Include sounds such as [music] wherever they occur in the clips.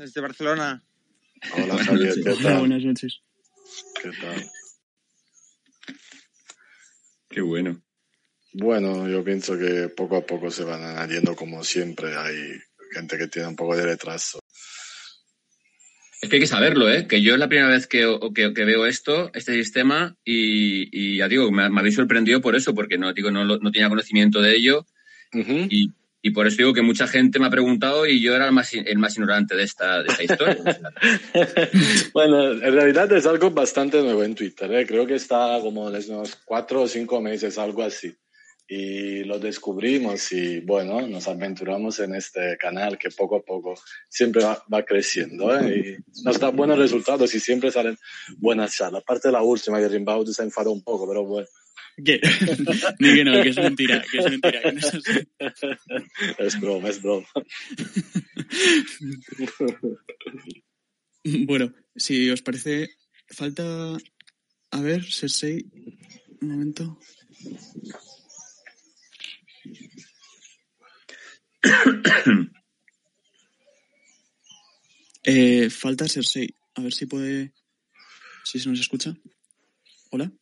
desde Barcelona. Hola Javier, ¿qué Hola, tal? buenas noches. ¿Qué tal? Qué bueno. Bueno, yo pienso que poco a poco se van añadiendo como siempre. Hay gente que tiene un poco de retraso. Es que hay que saberlo, ¿eh? Que yo es la primera vez que, que, que veo esto, este sistema, y, y ya digo, me, me, habéis sorprendido por eso, porque no, digo, no, no tenía conocimiento de ello. Y, y por eso digo que mucha gente me ha preguntado y yo era el más, el más ignorante de esta, de esta historia. [laughs] bueno, en realidad es algo bastante nuevo en Twitter. ¿eh? Creo que está como desde unos cuatro o cinco meses, algo así. Y lo descubrimos y bueno, nos aventuramos en este canal que poco a poco siempre va, va creciendo. ¿eh? Y nos da buenos resultados y siempre salen buenas charlas. Aparte de la última, que Rimbaud se enfadó un poco, pero bueno. ¿Qué? [laughs] Ni que no, que es mentira, que es mentira. Que no es, [laughs] así. es broma, es broma. [laughs] bueno, si os parece, falta. A ver, Cersei. Un momento. [coughs] eh, falta Cersei. A ver si puede. Si se nos escucha. Hola.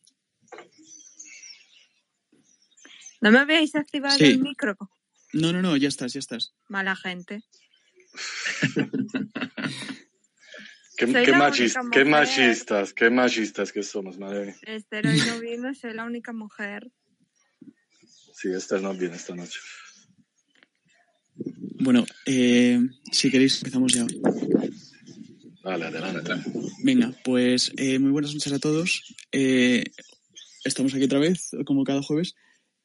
¿No me habéis activado Sí. el micro? No, no, no, ya estás, ya estás. Mala gente. [laughs] ¿Qué, Soy qué, la machis- única qué mujer. machistas, qué machistas que somos, madre. Esther hoy no vino, soy la única mujer. Sí, Esther no viene esta noche. Bueno, eh, si queréis, empezamos ya. Vale, adelante. Venga, pues eh, muy buenas noches a todos. Eh, estamos aquí otra vez, como cada jueves.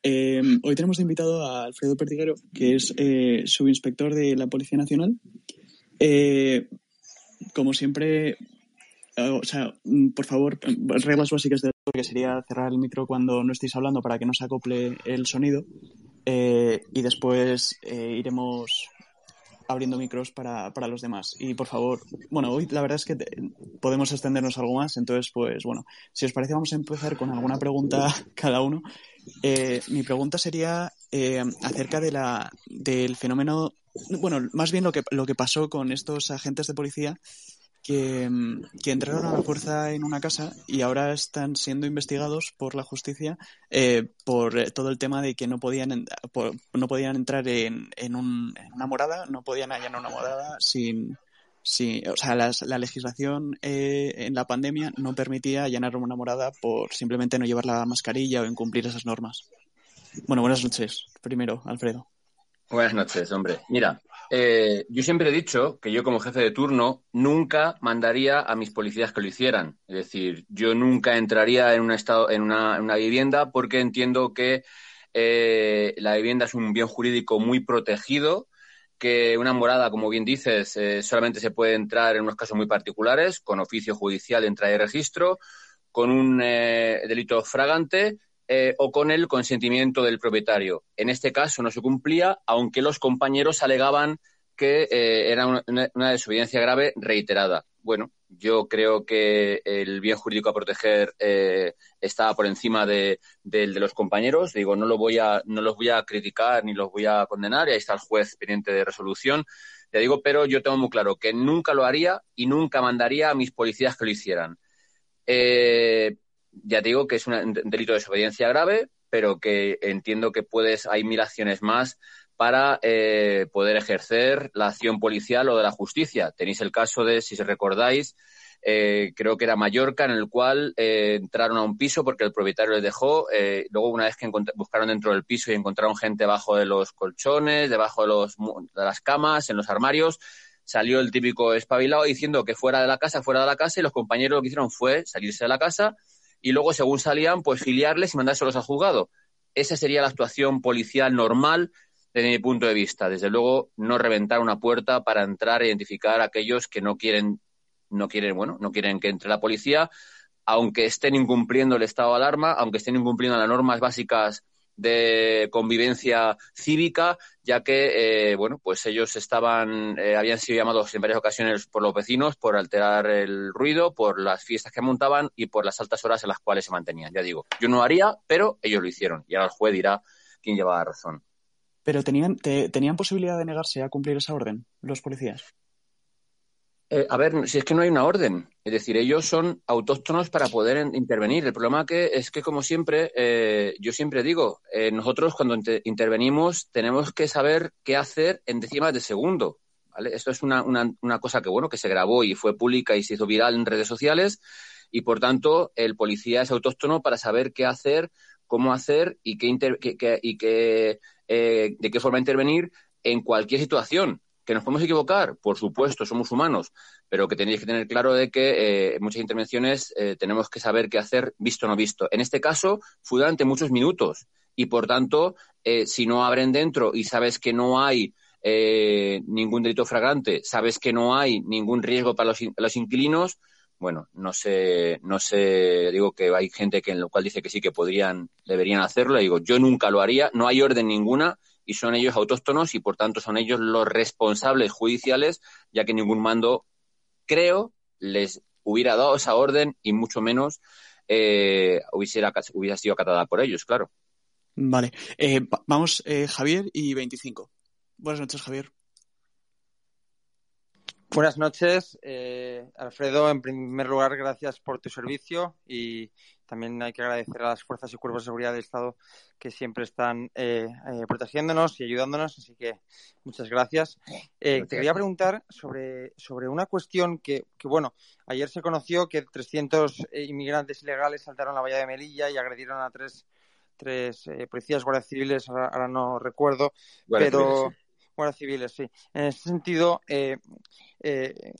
Eh, hoy tenemos invitado a Alfredo Pertiguero, que es eh, subinspector de la Policía Nacional. Eh, como siempre, eh, o sea, mm, por favor, reglas básicas de que sería cerrar el micro cuando no estéis hablando para que no se acople el sonido. Y después iremos abriendo micros para, para los demás. Y por favor, bueno, hoy la verdad es que podemos extendernos algo más, entonces, pues bueno, si os parece, vamos a empezar con alguna pregunta [laughs] cada uno. Eh, mi pregunta sería eh, acerca de la, del fenómeno, bueno, más bien lo que, lo que pasó con estos agentes de policía que, mm, que entraron a la fuerza en una casa y ahora están siendo investigados por la justicia eh, por eh, todo el tema de que no podían por- no podían entrar en, en, un- en una morada, no podían allanar una morada sin, sin o sea, las- la legislación eh, en la pandemia no permitía allanar una morada por simplemente no llevar la mascarilla o incumplir esas normas. Bueno, buenas noches. Primero, Alfredo. Buenas noches, hombre. Mira, eh, yo siempre he dicho que yo como jefe de turno nunca mandaría a mis policías que lo hicieran. Es decir, yo nunca entraría en un estado, en una vivienda porque entiendo que eh, la vivienda es un bien jurídico muy protegido, que una morada, como bien dices, eh, solamente se puede entrar en unos casos muy particulares, con oficio judicial de entrada y registro, con un eh, delito fragante eh, o con el consentimiento del propietario. En este caso no se cumplía, aunque los compañeros alegaban que era una, una, desobediencia grave reiterada. Bueno, yo creo que el bien jurídico a proteger eh, estaba por encima de, de, los compañeros. Digo, no, lo voy a, no los voy a criticar ni los voy a condenar, y ahí está el juez pendiente de resolución. Ya digo, pero yo tengo muy claro que nunca lo haría y nunca mandaría a mis policías que lo hicieran. Eh, ya digo que es un delito de desobediencia grave, pero que entiendo que puedes, hay mil acciones más para eh, poder ejercer la acción policial o de la justicia. Tenéis el caso de, si recordáis, eh, creo que era Mallorca, en el cual eh, entraron a un piso porque el propietario les dejó. eh, luego, una vez que buscaron dentro del piso y encontraron gente debajo de los colchones, debajo de, los, de las camas, en los armarios, salió el típico espabilado diciendo que fuera de la casa, fuera de la casa, y los compañeros lo que hicieron fue salirse de la casa y luego, según salían, pues filiarles y mandárselos al juzgado. Esa sería la actuación policial normal desde mi punto de vista. Desde luego, no reventar una puerta para entrar e identificar a aquellos que no quieren, no quieren, bueno, no quieren que entre la policía, aunque estén incumpliendo el estado de alarma, aunque estén incumpliendo las normas básicas de convivencia cívica, ya que, eh, bueno, pues ellos estaban, eh, habían sido llamados en varias ocasiones por los vecinos por alterar el ruido, por las fiestas que montaban y por las altas horas en las cuales se mantenían. Ya digo, yo no haría, pero ellos lo hicieron. Y ahora el juez dirá quién lleva la razón. Pero tenían, te, ¿tenían posibilidad de negarse a cumplir esa orden los policías? Eh, a ver, si es que no hay una orden. Es decir, ellos son autóctonos para poder intervenir. El problema que es que, como siempre, eh, yo siempre digo, eh, nosotros cuando intervenimos tenemos que saber qué hacer en décimas de segundo. ¿vale? Esto es una, cosa que, bueno, que se grabó y fue pública y se hizo viral en redes sociales y, por tanto, el policía es autóctono para saber qué hacer, cómo hacer y, qué, y qué, de qué forma intervenir en cualquier situación ¿Que nos podemos equivocar? Por supuesto, somos humanos, pero que tenéis que tener claro de que eh, muchas intervenciones eh, tenemos que saber qué hacer visto o no visto. En este caso, fue durante muchos minutos y, por tanto, eh, si no abren dentro y sabes que no hay ningún delito fragrante, sabes que no hay ningún riesgo para los, los inquilinos, bueno, no sé, no sé, digo que hay gente que en lo cual dice que sí que podrían, deberían hacerlo, digo, yo nunca lo haría, no hay orden ninguna y son ellos autóctonos y por tanto son ellos los responsables judiciales, ya que ningún mando, creo, les hubiera dado esa orden y mucho menos eh, hubiera, sido acatada por ellos, claro. Vale. Eh, vamos, eh, Javier y 25. Buenas noches, Javier. Buenas noches, eh, Alfredo. En primer lugar, gracias por tu servicio y también hay que agradecer a las fuerzas y cuerpos de seguridad del Estado que siempre están eh, eh, protegiéndonos y ayudándonos. Así que muchas gracias. Te quería preguntar sobre, sobre una cuestión que, que, bueno, ayer se conoció que 300 inmigrantes ilegales saltaron la valla de Melilla y agredieron a tres, tres policías guardias civiles, ahora, no recuerdo, pero guardias civiles, sí. En ese sentido, eh, eh,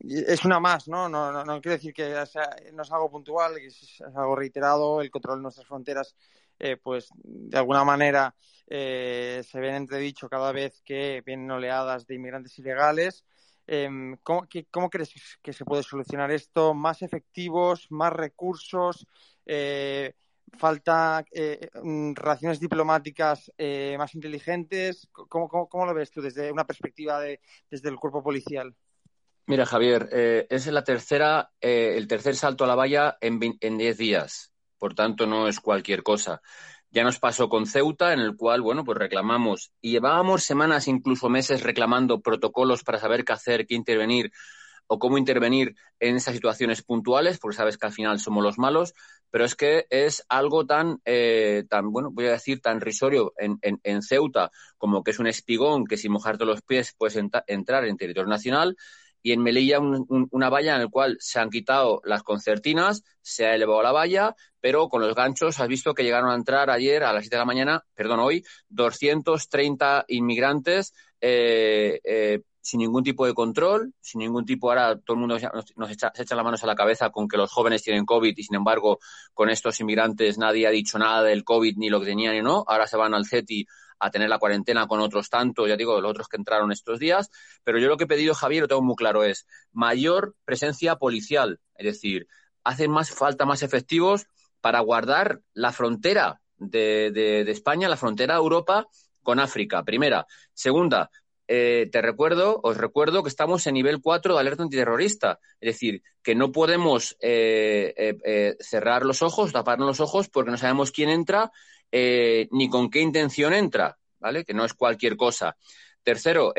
es una más, ¿no? No, no, no quiere decir que no es algo puntual, que es, algo reiterado, el control de nuestras fronteras, eh, pues de alguna manera se ven entredicho cada vez que vienen oleadas de inmigrantes ilegales. Em, ¿cómo, ¿Cómo crees que se puede solucionar esto? ¿Más efectivos? ¿Más recursos? Falta eh, mm, relaciones diplomáticas eh, más inteligentes. ¿Cómo, ¿Cómo, lo ves tú desde una perspectiva de, desde el cuerpo policial? Mira, Javier, eh, es la tercera, el tercer salto a la valla en, en 10 días. Por tanto, no es cualquier cosa. Ya nos pasó con Ceuta, en el cual, bueno, pues reclamamos y llevábamos semanas, incluso meses, reclamando protocolos para saber qué hacer, qué intervenir o cómo intervenir en esas situaciones puntuales, porque sabes que al final somos los malos, pero es que es algo tan, eh, tan bueno, voy a decir, tan risorio en, Ceuta como que es un espigón que sin mojarte los pies puedes entrar en territorio nacional. Y en Melilla una valla en la cual se han quitado las concertinas, se ha elevado la valla, pero con los ganchos has visto que llegaron a entrar ayer a las 7 de la mañana, perdón, hoy, 230 inmigrantes eh, eh, sin ningún tipo de control, sin ningún tipo, ahora todo el mundo nos, echa, se echa las manos a la cabeza con que los jóvenes tienen COVID y sin embargo con estos inmigrantes nadie ha dicho nada del COVID ni lo que tenían y no, ahora se van al CETI a tener la cuarentena con otros tantos, ya digo, los otros que entraron estos días, pero yo lo que he pedido, Javier, lo tengo muy claro, es mayor presencia policial, es decir, hacen más falta más efectivos para guardar la frontera de, de España, la frontera Europa con África, primera. Segunda, eh, te recuerdo, os recuerdo que estamos en nivel 4 de alerta antiterrorista. Es decir, que no podemos eh, eh, cerrar los ojos, taparnos los ojos, porque no sabemos quién entra ni con qué intención entra, ¿vale? Que no es cualquier cosa. Tercero,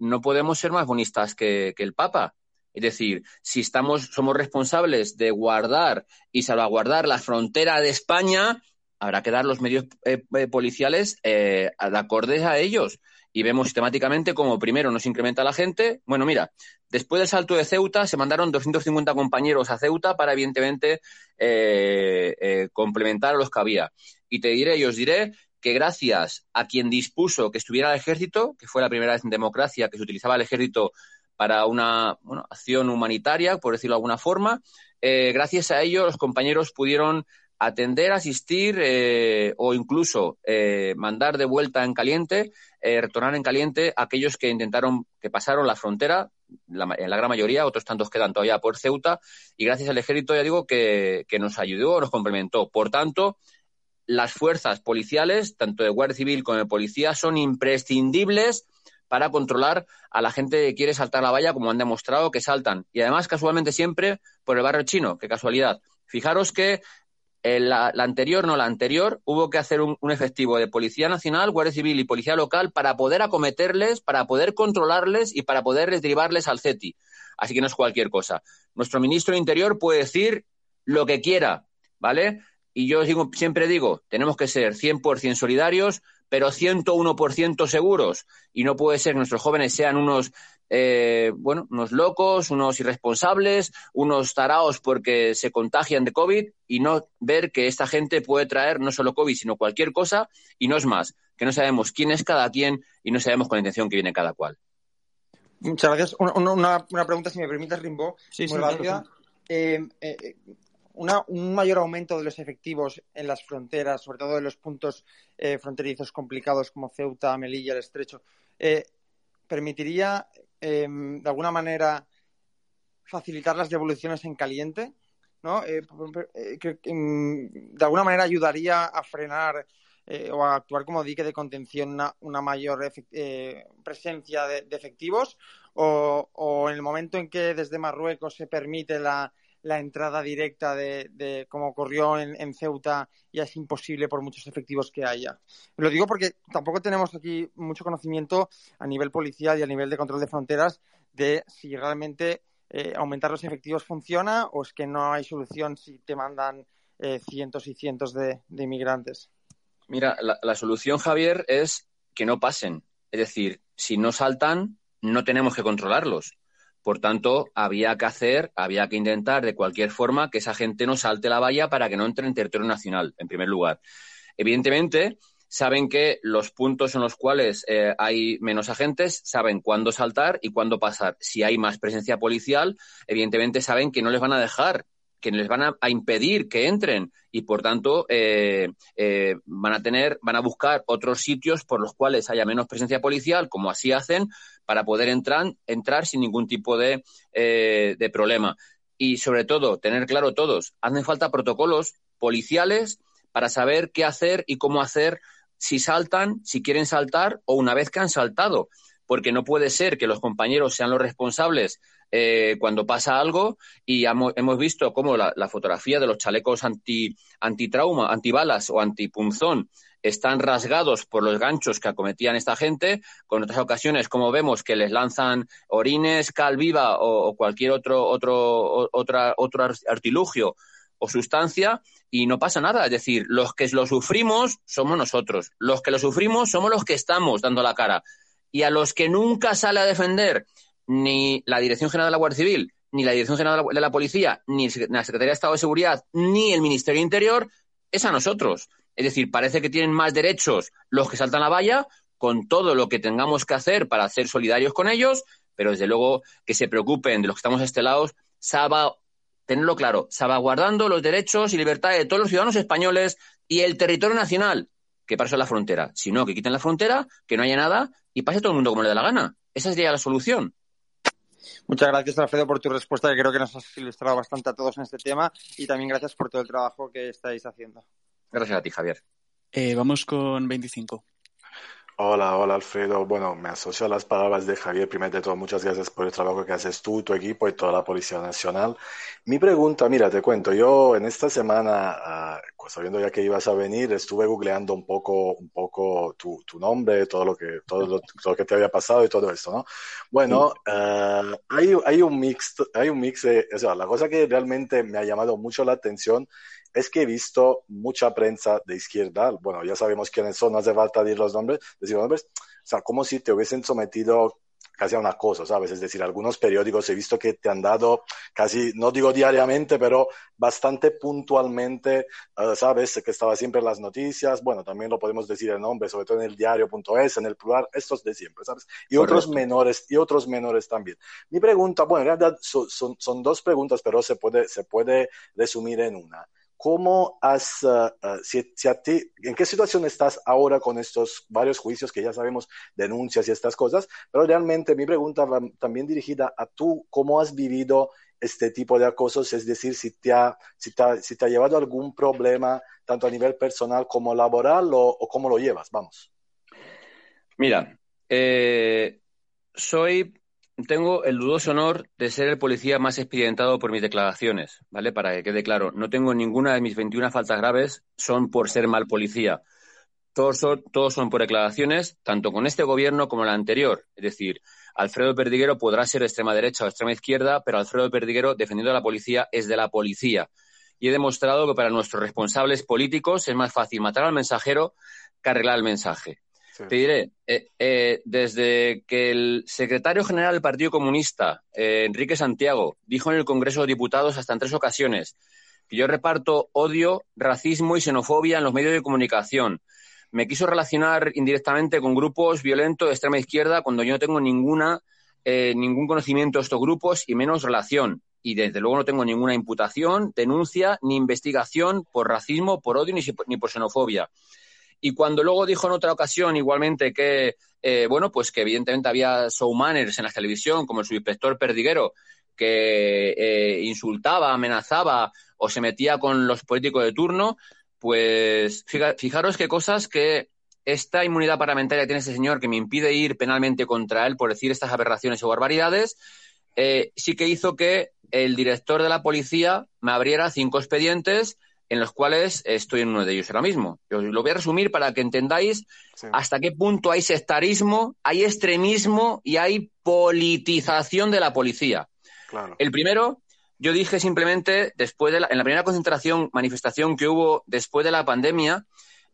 no podemos ser más bonistas que, que el Papa. Es decir, si estamos, somos responsables de guardar y salvaguardar la frontera de España, habrá que dar los medios policiales eh, acordes a ellos y vemos sistemáticamente como primero nos incrementa la gente. Bueno, mira, después del salto de Ceuta se mandaron 250 compañeros a Ceuta para, evidentemente, eh, eh, complementar a los que había. Y te diré, y os diré, que gracias a quien dispuso que estuviera el ejército, que fue la primera vez en democracia que se utilizaba el ejército para una acción humanitaria, por decirlo de alguna forma, eh, gracias a ello los compañeros pudieron atender, asistir eh, o incluso eh, mandar de vuelta en caliente, eh, retornar en caliente a aquellos que intentaron, que pasaron la frontera, en la gran mayoría, otros tantos quedan todavía por Ceuta, y gracias al ejército, ya digo, que, que nos ayudó, nos complementó. Por tanto, las fuerzas policiales, tanto de Guardia Civil como de Policía, son imprescindibles para controlar a la gente que quiere saltar la valla, como han demostrado que saltan. Y además, casualmente siempre por el barrio chino, qué casualidad. Fijaros que la, anterior, no, la anterior, hubo que hacer un, efectivo de Policía Nacional, Guardia Civil y Policía Local para poder acometerles, para poder controlarles y para poder derivarles al CETI. Así que no es cualquier cosa. Nuestro ministro de Interior puede decir lo que quiera, ¿vale? Y yo siempre digo, tenemos que ser 100% solidarios, pero 101% seguros. Y no puede ser que nuestros jóvenes sean unos eh, bueno, unos locos, unos irresponsables, unos taraos porque se contagian de COVID y no ver que esta gente puede traer no solo COVID, sino cualquier cosa y no es más, que no sabemos quién es cada quien y no sabemos con la intención que viene cada cual. Muchas gracias. Una, pregunta, si me permites, Rimbo, muy rápida. Eh, eh, un mayor aumento de los efectivos en las fronteras, sobre todo en los puntos fronterizos complicados como Ceuta, Melilla, el Estrecho, permitiría Em, de alguna manera facilitar las devoluciones en caliente, ¿no? Eh, eh, em, de alguna manera ayudaría a frenar eh, o a actuar como dique de contención una, mayor presencia de, efectivos o, en el momento en que desde Marruecos se permite la, la entrada directa de, como ocurrió en, Ceuta ya es imposible por muchos efectivos que haya. Lo digo porque tampoco tenemos aquí mucho conocimiento a nivel policial y a nivel de control de fronteras de si realmente eh, aumentar los efectivos funciona o es que no hay solución si te mandan eh, cientos y cientos de, inmigrantes. Mira, la solución, Javier, es que no pasen. Es decir, si no saltan, no tenemos que controlarlos. Por tanto, había que hacer, había que intentar de cualquier forma que esa gente no salte la valla para que no entre en territorio nacional, en primer lugar. Evidentemente, saben que los puntos en los cuales eh, hay menos agentes saben cuándo saltar y cuándo pasar. Si hay más presencia policial, evidentemente saben que no les van a dejar que les van a, impedir que entren y por tanto eh, eh, van a tener, van a buscar otros sitios por los cuales haya menos presencia policial, como así hacen, para poder entrar, entrar sin ningún tipo de, eh, de problema. Y sobre todo, tener claro todos, hacen falta protocolos policiales para saber qué hacer y cómo hacer si saltan, si quieren saltar o una vez que han saltado porque no puede ser que los compañeros sean los responsables eh, cuando pasa algo y hemos visto cómo la, fotografía de los chalecos anti, antitrauma, antibalas o antipunzón están rasgados por los ganchos que acometían esta gente, con otras ocasiones como vemos que les lanzan orines, cal viva o, cualquier otro, otro, otro artilugio o sustancia y no pasa nada. Es decir, los que lo sufrimos somos nosotros, los que lo sufrimos somos los que estamos dando la cara. Y a los que nunca sale a defender ni la Dirección General de la Guardia Civil, ni la Dirección General de la Policía, ni la Secretaría de Estado de Seguridad, ni el Ministerio Interior, es a nosotros. Es decir, parece que tienen más derechos los que saltan la valla con todo lo que tengamos que hacer para ser solidarios con ellos, pero desde luego que se preocupen de los que estamos estelados, salva, tenerlo claro, salvaguardando los derechos y libertades de todos los ciudadanos españoles y el territorio nacional, que para la frontera. Si no, que quiten la frontera, que no haya nada y pase todo el mundo como le da la gana. Esa sería la solución. Muchas gracias, Alfredo, por tu respuesta, que creo que nos has ilustrado bastante a todos en este tema. Y también gracias por todo el trabajo que estáis haciendo. Gracias a ti, Javier. Eh, vamos con 25. Hola, hola Alfredo. Bueno, me asocio a las palabras de Javier. Primero de todo, muchas gracias por el trabajo que haces tú, tu equipo y toda la Policía Nacional. Mi pregunta, mira, te cuento, yo en esta semana, uh, sabiendo ya que ibas a venir, estuve googleando un poco, un poco tu, tu nombre, todo lo que, todo lo, todo lo, que te había pasado y todo esto, ¿no? Bueno, uh, hay, hay un mix, hay un mix de, o sea, la cosa que realmente me ha llamado mucho la atención es que he visto mucha prensa de izquierda, bueno, ya sabemos quiénes son, no hace falta decir los nombres, decir los nombres, o sea, como si te hubiesen sometido casi a una cosa, ¿sabes? Es decir, algunos periódicos he visto que te han dado casi, no digo diariamente, pero bastante puntualmente, uh, ¿sabes? Que estaba siempre en las noticias, bueno, también lo podemos decir el nombre, sobre todo en el diario.es, en el plural, estos de siempre, ¿sabes? Y otros menores, y otros menores también. Mi pregunta, bueno, en realidad son, son, son dos preguntas, pero se puede, se puede resumir en una. ¿Cómo has, uh, si, si a ti, en qué situación estás ahora con estos varios juicios que ya sabemos, denuncias y estas cosas? Pero realmente mi pregunta va también dirigida a tú, ¿cómo has vivido este tipo de acosos? Es decir, si te ha, si te ha, si te ha llevado algún problema, tanto a nivel personal como laboral, o, o cómo lo llevas, vamos. Mira, eh, soy tengo el dudoso honor de ser el policía más expedientado por mis declaraciones, ¿vale? Para que quede claro, no tengo ninguna de mis 21 faltas graves son por ser mal policía. Todos son, todos son por declaraciones, tanto con este gobierno como el anterior. Es decir, Alfredo Perdiguero podrá ser de extrema derecha o extrema izquierda, pero Alfredo Perdiguero, defendiendo a la policía, es de la policía. Y he demostrado que para nuestros responsables políticos es más fácil matar al mensajero que arreglar el mensaje. Te diré, eh, eh, desde que el secretario general del Partido Comunista, eh, Enrique Santiago, dijo en el Congreso de Diputados hasta en tres ocasiones que yo reparto odio, racismo y xenofobia en los medios de comunicación. Me quiso relacionar indirectamente con grupos violentos de extrema izquierda cuando yo no tengo ninguna, ningún conocimiento de estos grupos y menos relación. Y desde luego no tengo ninguna imputación, denuncia ni investigación por racismo, por odio ni por xenofobia. Y cuando luego dijo en otra ocasión igualmente que, eh, bueno, pues que evidentemente había showmanners en la televisión, como el subinspector Perdiguero, que eh, insultaba, amenazaba o se metía con los políticos de turno, pues fijaros qué cosas que esta inmunidad parlamentaria que tiene este señor que me impide ir penalmente contra él por decir estas aberraciones o barbaridades, eh, sí que hizo que el director de la policía me abriera cinco expedientes en los cuales estoy en uno de ellos ahora mismo. Yo lo voy a resumir para que entendáis hasta qué punto hay sectarismo, hay extremismo y hay politización de la policía. El primero, yo dije simplemente, después de la, en la primera concentración, manifestación que hubo después de la pandemia,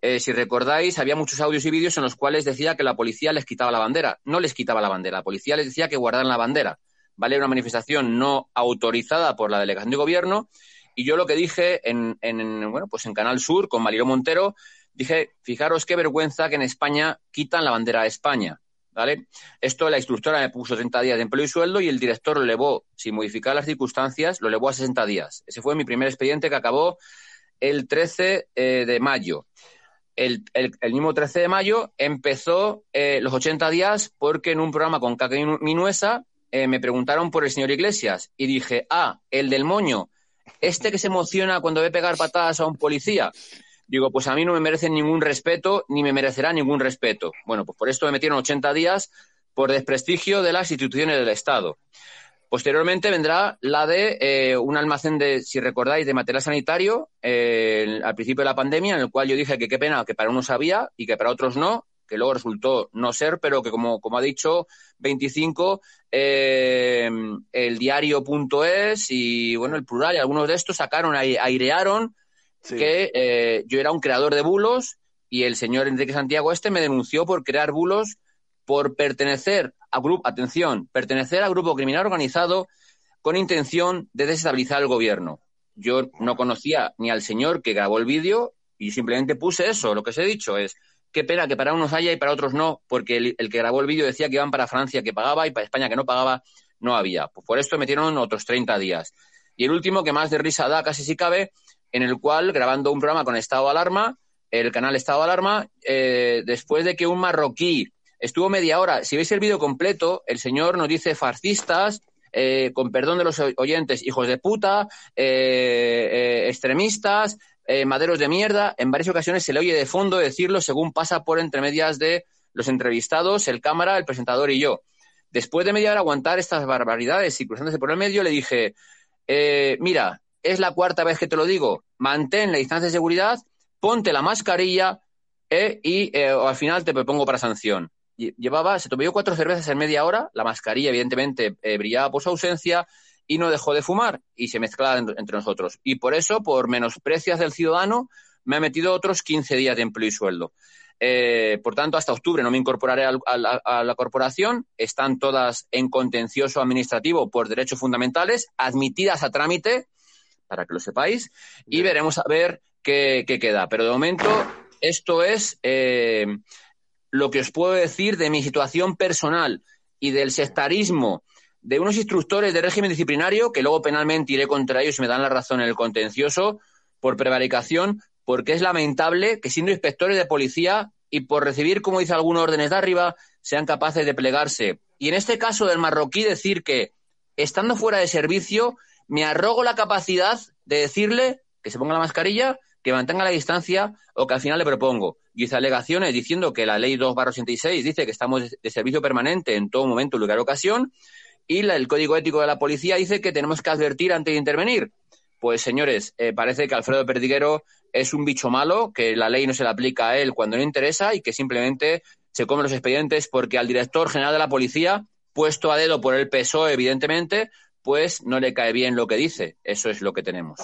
eh, si recordáis, había muchos audios y vídeos en los cuales decía que la policía les quitaba la bandera. No les quitaba la bandera, la policía les decía que guardaran la bandera. ¿Vale? Una manifestación no autorizada por la delegación de gobierno y yo lo que dije en, bueno, pues en Canal Sur con Mario Montero, dije, fijaros qué vergüenza que en España quitan la bandera de España. ¿Vale? Esto la instructora me puso 30 días de empleo y sueldo y el director lo elevó, sin modificar las circunstancias, lo elevó a 60 días. Ese fue mi primer expediente que acabó el 13 eh, de mayo. El, mismo 13 de mayo empezó eh, los 80 días porque en un programa con Caca Minuesa eh, me preguntaron por el señor Iglesias y dije, ah, el del moño, este que se emociona cuando ve pegar patadas a un policía. Digo, pues a mí no me merecen ningún respeto, ni me merecerá ningún respeto. Bueno, pues por esto me metieron 80 días por desprestigio de las instituciones del Estado. Posteriormente vendrá la de eh, un almacén de, si recordáis, de material sanitario eh, al principio de la pandemia, en el cual yo dije que qué pena que para unos había y que para otros no, que luego resultó no ser, pero que como, como ha dicho 25, eh, el diario.es y bueno, el plural y algunos de estos sacaron, airearon que eh, yo era un creador de bulos y el señor Enrique Santiago este me denunció por crear bulos por pertenecer a grupo, atención, pertenecer al grupo criminal organizado con intención de desestabilizar el gobierno. Yo no conocía ni al señor que grabó el vídeo y simplemente puse eso. Lo que os he dicho es Qué pena que para unos haya y para otros no, porque el, que grabó el vídeo decía que iban para Francia que pagaba y para España que no pagaba, no había. Pues por esto metieron otros 30 días. Y el último, que más de risa da, casi si cabe, en el cual, grabando un programa con estado alarma, el canal Estado Alarma, eh, después de que un marroquí estuvo media hora, si veis el vídeo completo, el señor nos dice fascistas, eh, con perdón de los oyentes, hijos de puta, eh, extremistas, eh, maderos de mierda. En varias ocasiones se le oye de fondo decirlo según pasa por entre medias de los entrevistados, el cámara, el presentador y yo. Después de media hora aguantar estas barbaridades y cruzándose por el medio, le dije, eh, mira, es la cuarta vez que te lo digo, mantén la distancia de seguridad, ponte la mascarilla eh, y al final te propongo para sanción. Llevaba, se tomó cuatro cervezas en media hora, la mascarilla evidentemente brillaba por su ausencia, y no dejó de fumar y se mezclaba entre nosotros. Y por eso, por menosprecias del ciudadano, me ha metido otros 15 días de empleo y sueldo. Eh, por tanto, hasta octubre no me incorporaré a, la, corporación. Están todas en contencioso administrativo por derechos fundamentales, admitidas a trámite, para que lo sepáis, y veremos a ver qué, queda. Pero de momento, esto es eh, lo que os puedo decir de mi situación personal y del sectarismo de unos instructores de régimen disciplinario que luego penalmente iré contra ellos y me dan la razón en el contencioso por prevaricación, porque es lamentable que siendo inspectores de policía y por recibir, como dice algunos órdenes de arriba, sean capaces de plegarse. Y en este caso del marroquí decir que, estando fuera de servicio, me arrogo la capacidad de decirle que se ponga la mascarilla, que mantenga la distancia o que al final le propongo. Y hice alegaciones diciendo que la ley 2 86 dice que estamos de servicio permanente en todo momento, lugar, ocasión y la- el código ético de la policía dice que tenemos que advertir antes de intervenir. Pues señores, eh, parece que Alfredo Perdiguero es un bicho malo, que la ley no se le aplica a él cuando no interesa y que simplemente se come los expedientes porque al director general de la policía, puesto a dedo por el PSOE, evidentemente, pues no le cae bien lo que dice. Eso es lo que tenemos.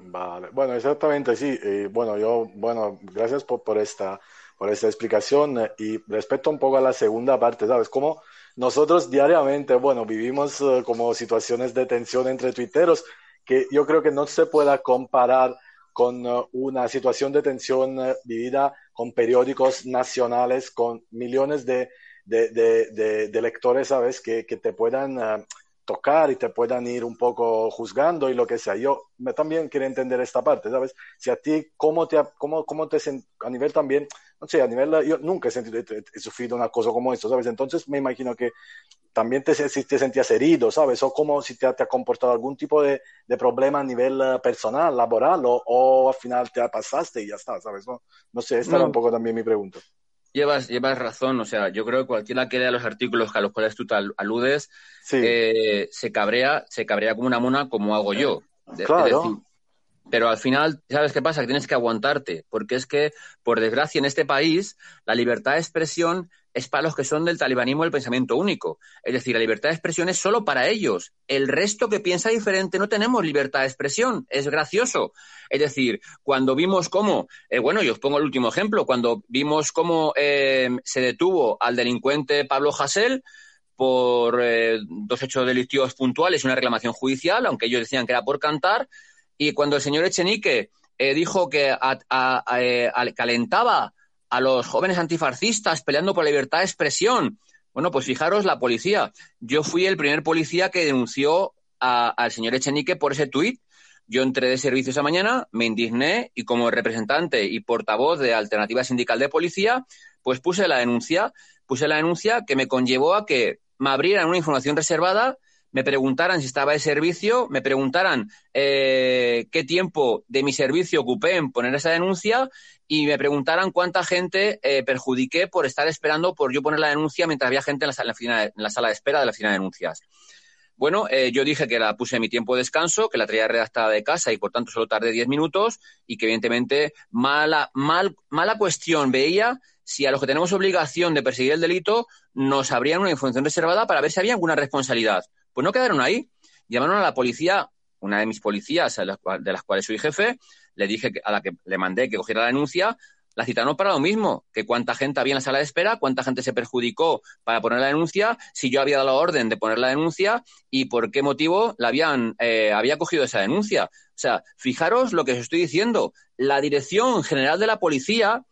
Vale, bueno, exactamente, sí. Bueno, yo, bueno, gracias por, por esta, por esta explicación eh, y respecto un poco a la segunda parte, ¿sabes? Como nosotros diariamente, bueno, vivimos eh, como situaciones de tensión entre tuiteros que yo creo que no se pueda comparar con eh, una situación de tensión eh, vivida con periódicos nacionales, con millones de, de, de, de- lectores, ¿sabes? Que, que te puedan tocar y te puedan ir un poco juzgando y lo que sea. Yo me, también quiero entender esta parte, ¿sabes? Si a ti, ¿cómo te, cómo, cómo te a nivel también, no sé, a nivel, yo nunca he, sentido, he, he sufrido una cosa como esto, ¿sabes? Entonces me imagino que también te, si te sentías herido, ¿sabes? O como si te, ha- te ha comportado algún tipo de, de problema a nivel eh, personal, laboral, o, o al final te pasaste y ya está, ¿sabes? No, no sé, esta era No. un poco también mi pregunta. Llevas, llevas razón, o sea, yo creo que cualquiera que lea los artículos a los cuales tú te aludes Sí, eh, se cabrea, se cabrea como una mona como hago yo. De- Claro. es decir, pero al final, ¿sabes qué pasa? Que tienes que aguantarte, porque es que, por desgracia, en este país, la libertad de expresión es para los que son del talibanismo el pensamiento único. Es decir, la libertad de expresión es solo para ellos. El resto que piensa diferente no tenemos libertad de expresión. Es gracioso. Es decir, cuando vimos cómo, eh, bueno, yo os pongo el último ejemplo, cuando vimos cómo eh, se detuvo al delincuente Pablo Hasél, por eh, dos hechos delictivos puntuales y una reclamación judicial, aunque ellos decían que era por cantar. Y cuando el señor Echenique eh, dijo que a- eh, al- calentaba a los jóvenes antifascistas peleando por la libertad de expresión, bueno, pues fijaros la policía. Yo fui el primer policía que denunció al señor Echenique por ese tuit. Yo entré de servicio esa mañana, me indigné y como representante y portavoz de Alternativa Sindical de Policía, pues puse la denuncia, puse la denuncia que me conllevó a que me abrieran una información reservada, me preguntaran si estaba de servicio, me preguntaran eh, qué tiempo de mi servicio ocupé en poner esa denuncia y me preguntaran cuánta gente eh, perjudiqué por estar esperando por yo poner la denuncia mientras había gente en la, sala, en la en la sala de espera de la oficina de denuncias. Bueno, eh, yo dije que la puse en mi tiempo de descanso, que la traía redactada de casa y por tanto solo tardé 10 minutos y que evidentemente mala, mal, mala cuestión veía si a los que tenemos obligación de perseguir el delito nos abrían una información reservada para ver si había alguna responsabilidad. Pues no quedaron ahí. Llamaron a la policía, una de mis policías, de las cuales soy jefe, le dije a la que le mandé que cogiera la denuncia, la citaron para lo mismo, que cuánta gente había en la sala de espera, cuánta gente se perjudicó para poner la denuncia, si yo había dado la orden de poner la denuncia y por qué motivo la habían, eh, había cogido esa denuncia. O sea, fijaros lo que os estoy diciendo. La Dirección General de la Policía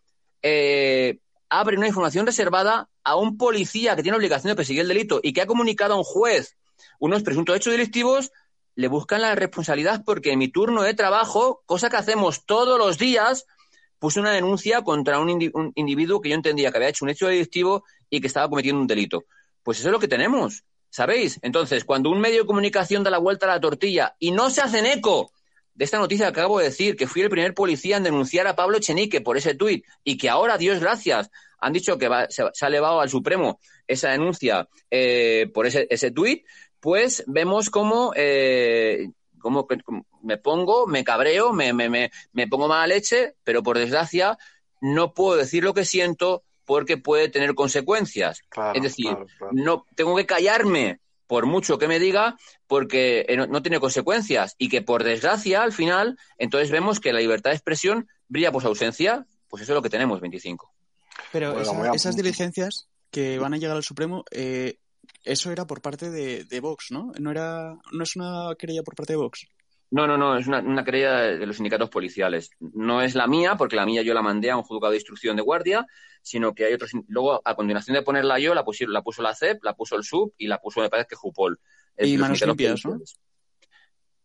eh, abre una información reservada a un policía que tiene obligación de perseguir el delito y que ha comunicado a un juez unos presuntos hechos delictivos, le buscan la responsabilidad porque en mi turno de trabajo, cosa que hacemos todos los días, puse una denuncia contra un, indi- un individuo que yo entendía que había hecho un hecho delictivo y que estaba cometiendo un delito. Pues eso es lo que tenemos, ¿sabéis? Entonces, cuando un medio de comunicación da la vuelta a la tortilla y no se hacen eco de esta noticia que acabo de decir, que fui el primer policía en denunciar a Pablo Echenique por ese tuit y que ahora, Dios gracias, han dicho que va- se, se ha elevado al Supremo esa denuncia eh, por ese, ese tuit, pues vemos cómo, eh, cómo me pongo, me cabreo, me, me, me, me pongo mala leche, pero por desgracia no puedo decir lo que siento porque puede tener consecuencias. Claro, es decir, claro, claro. no tengo que callarme por mucho que me diga porque eh, no, no tiene consecuencias y que por desgracia al final entonces vemos que la libertad de expresión brilla por su ausencia pues eso es lo que tenemos 25 Pero Bueno, esas diligencias que van a llegar al Supremo, eh, eso era por parte de, de Vox, ¿no? No era, no es una querella por parte de Vox. no no no es una, una querella de los sindicatos policiales no es la mía porque la mía yo la mandé a un juzgado de instrucción de guardia sino que hay otros luego a continuación de ponerla yo la pusieron la puso la CEP la puso el SUB y la puso me parece que Jupol Es Y manos limpias, ¿no?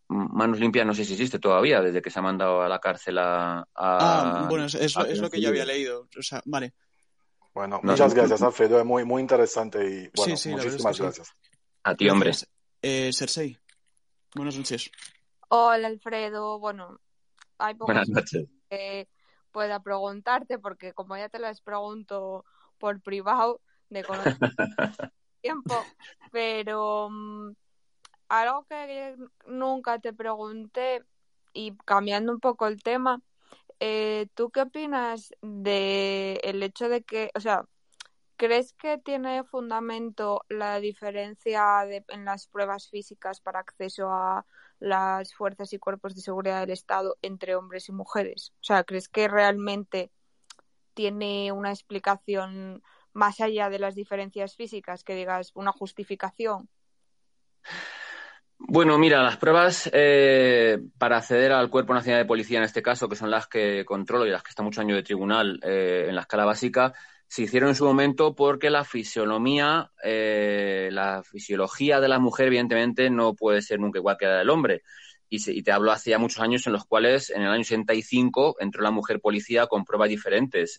Manos limpias no sé si existe todavía, desde que se ha mandado a la cárcel a... a- Ah, bueno, es, es a lo- es lo que yo había leído. O sea, vale. Bueno, No, muchas no, gracias. Alfredo. Es muy, muy interesante y bueno, Sí, sí, la verdad es muchísimas sí. gracias. A ti, hombre. Eh, Cersei. Buenas noches. Hola, Alfredo. Bueno, hay poco Buenas noches. que pueda preguntarte porque como ya te las pregunto por privado de conocer [laughs] tiempo, pero mm, algo que nunca te pregunté y cambiando un poco el tema, eh, ¿tú qué opinas de el hecho de que, o sea, ¿crees que tiene fundamento la diferencia en las pruebas físicas para acceso a las fuerzas y cuerpos de seguridad del Estado entre hombres y mujeres? O sea, ¿crees que realmente tiene una explicación más allá de las diferencias físicas, que digas una justificación? Bueno, mira, las pruebas eh, para acceder al Cuerpo Nacional de Policía, en este caso, que son las que controlo y las que están mucho año de tribunal eh, en la escala básica, se hicieron en su momento porque la fisionomía, eh, la fisiología de la mujer, evidentemente, no puede ser nunca igual que la del hombre. Y, te hablo hace ya muchos años en los cuales, en el año 65, entró la mujer policía con pruebas diferentes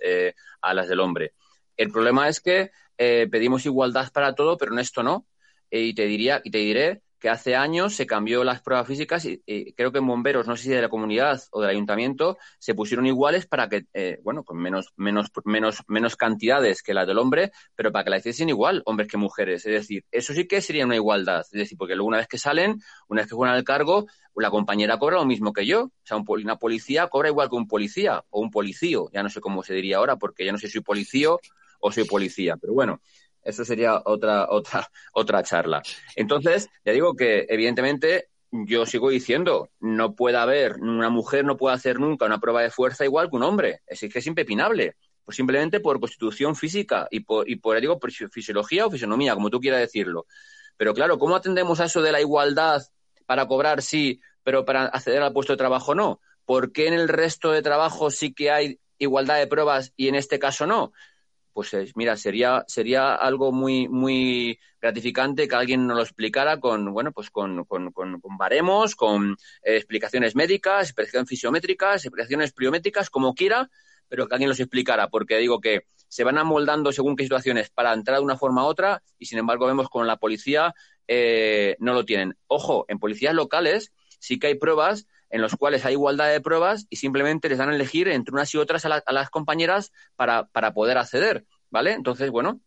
a las del hombre. El problema es que pedimos igualdad para todo, pero en esto no. y te diría, y te diré que hace años se cambió las pruebas físicas y, creo que en bomberos, no sé si de la comunidad o del ayuntamiento, se pusieron iguales para que, eh, bueno, con menos, menos, menos, menos cantidades que las del hombre, pero para que la hiciesen igual hombres que mujeres. Es decir, eso sí que sería una igualdad. Es decir, porque luego una vez que salen, una vez que juegan al cargo, la compañera cobra lo mismo que yo. O sea, una policía cobra igual que un policía o un policío. Ya no sé cómo se diría ahora, porque ya no sé si soy policía o soy policía. Pero bueno, eso sería otra, otra, [laughs] otra charla. Entonces, ya digo que evidentemente yo sigo diciendo, no puede haber, una mujer no puede hacer nunca una prueba de fuerza igual que un hombre. Es que es impepinable. Pues simplemente por constitución física y por, y por, digo, fisiología o fisionomía, como tú quieras decirlo. Pero claro, ¿cómo atendemos a eso de la igualdad para cobrar sí, pero para acceder al puesto de trabajo no? ¿Por qué en el resto de trabajo sí que hay igualdad de pruebas y en este caso no? Pues mira, sería, sería algo muy, muy gratificante que alguien nos lo explicara con, bueno, pues con, con, con, baremos, con eh, explicaciones médicas, explicaciones fisiométricas, explicaciones pliométricas, como quiera, pero que alguien los explicara, porque digo que se van amoldando según qué situaciones para entrar de una forma u otra y sin embargo vemos con la policía eh, no lo tienen. Ojo, en policías locales sí que hay pruebas en los cuales hay igualdad de pruebas y simplemente les dan a elegir entre unas y otras a, las compañeras para, para, poder acceder, ¿vale? Entonces, bueno,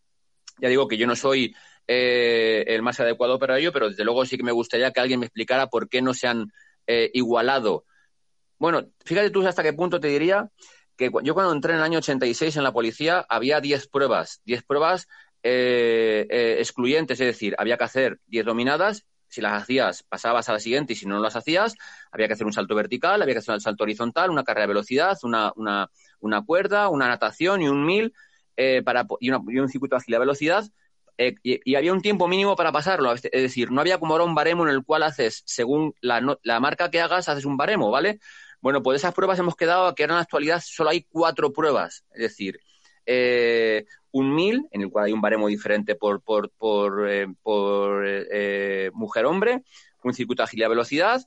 ya digo que yo no soy eh, el más adecuado para ello, pero desde luego sí que me gustaría que alguien me explicara por qué no se han eh, igualado. Bueno, fíjate tú hasta qué punto te diría que yo cuando entré en el año 86 en la policía había 10 pruebas, 10 pruebas eh, excluyentes, es decir, había que hacer 10 dominadas si las hacías, pasabas a la siguiente y si no las hacías, había que hacer un salto vertical, había que hacer un salto horizontal, una carrera de velocidad, una, una, una cuerda, una natación y un mil eh, para, y, un circuito de agilidad velocidad. Eh, y, había un tiempo mínimo para pasarlo. Es decir, no había como ahora un baremo en el cual haces, según la, la marca que hagas, haces un baremo, ¿vale? Bueno, pues esas pruebas hemos quedado que ahora en la actualidad solo hay cuatro pruebas. Es decir, eh, un mil, en el cual hay un baremo diferente por, por, por, eh, eh, mujer-hombre, un circuito de agilidad-velocidad,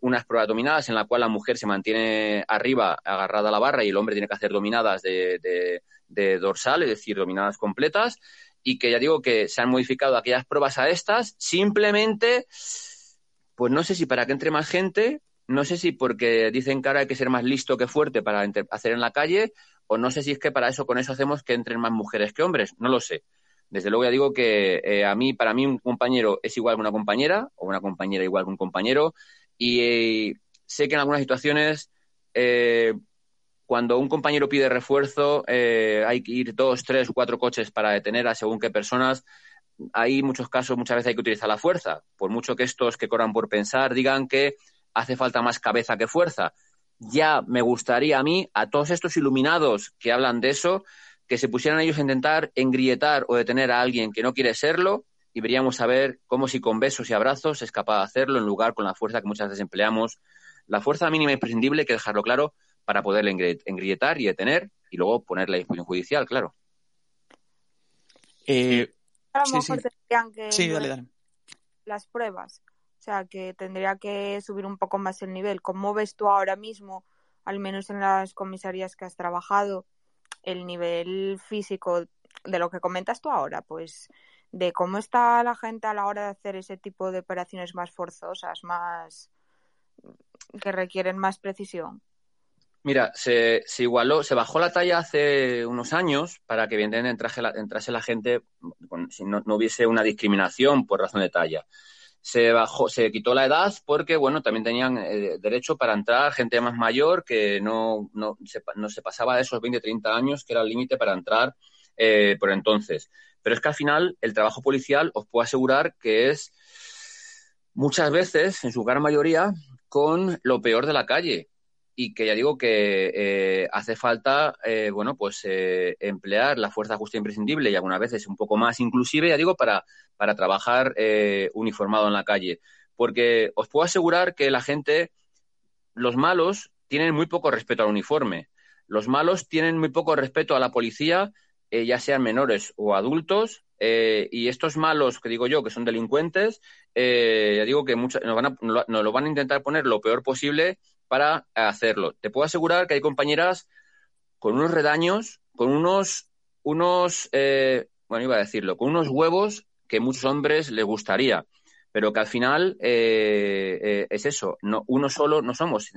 unas pruebas dominadas en la cual la mujer se mantiene arriba agarrada a la barra y el hombre tiene que hacer dominadas de, de, dorsal, es decir, dominadas completas, y que ya digo que se han modificado aquellas pruebas a estas, simplemente, pues no sé si para que entre más gente, no sé si porque dicen que ahora hay que ser más listo que fuerte para hacer en la calle, o no sé si es que para eso, con eso hacemos que entren más mujeres que hombres, no lo sé. Desde luego ya digo que eh, a mí, para mí un compañero es igual que una compañera, o una compañera igual que un compañero, y eh, sé que en algunas situaciones, eh, cuando un compañero pide refuerzo, hay que ir dos, tres, cuatro coches para detener a según qué personas. Hay muchos casos, muchas veces hay que utilizar la fuerza, por mucho que estos que corran por pensar digan que hace falta más cabeza que fuerza ya me gustaría a mí, a todos estos iluminados que hablan de eso, que se pusieran ellos a intentar engrietar o detener a alguien que no quiere serlo y veríamos a ver cómo si con besos y abrazos es capaz de hacerlo en lugar con la fuerza que muchas veces empleamos. La fuerza mínima imprescindible hay que dejarlo claro para poderle engrietar y detener y luego poner la disposición judicial, claro. Eh, a lo mejor que sí, las pruebas sea, que tendría que subir un poco más el nivel. ¿Cómo ves tú ahora mismo, al menos en las comisarías que has trabajado, el nivel físico de lo que comentas tú ahora? Pues de cómo está la gente a la hora de hacer ese tipo de operaciones más forzosas, más que requieren más precisión. Mira, se, igualó, se bajó la talla hace unos años para que entrase la, gente, si no, no, hubiese una discriminación por razón de talla. Se bajó, se quitó la edad porque, bueno, también tenían eh, derecho para entrar gente más mayor que no, no, se, no se pasaba de esos 20, 30 años, que era el límite para entrar eh, por entonces. Pero es que al final el trabajo policial os puedo asegurar que es muchas veces, en su gran mayoría, con lo peor de la calle y que ya digo que eh, hace falta, bueno, pues eh, emplear la fuerza justa e imprescindible y algunas veces un poco más inclusive, ya digo, para, para trabajar eh, uniformado en la calle. Porque os puedo asegurar que la gente, los malos, tienen muy poco respeto al uniforme. Los malos tienen muy poco respeto a la policía, eh, ya sean menores o adultos, eh, y estos malos, que digo yo, que son delincuentes, eh, ya digo que mucho, nos, van a, nos lo van a intentar poner lo peor posible para hacerlo. Te puedo asegurar que hay compañeras con unos redaños, con unos, unos bueno, iba a decirlo, con unos huevos que muchos hombres les gustaría, pero que al final eh, eh, es eso, no, uno solo no somos,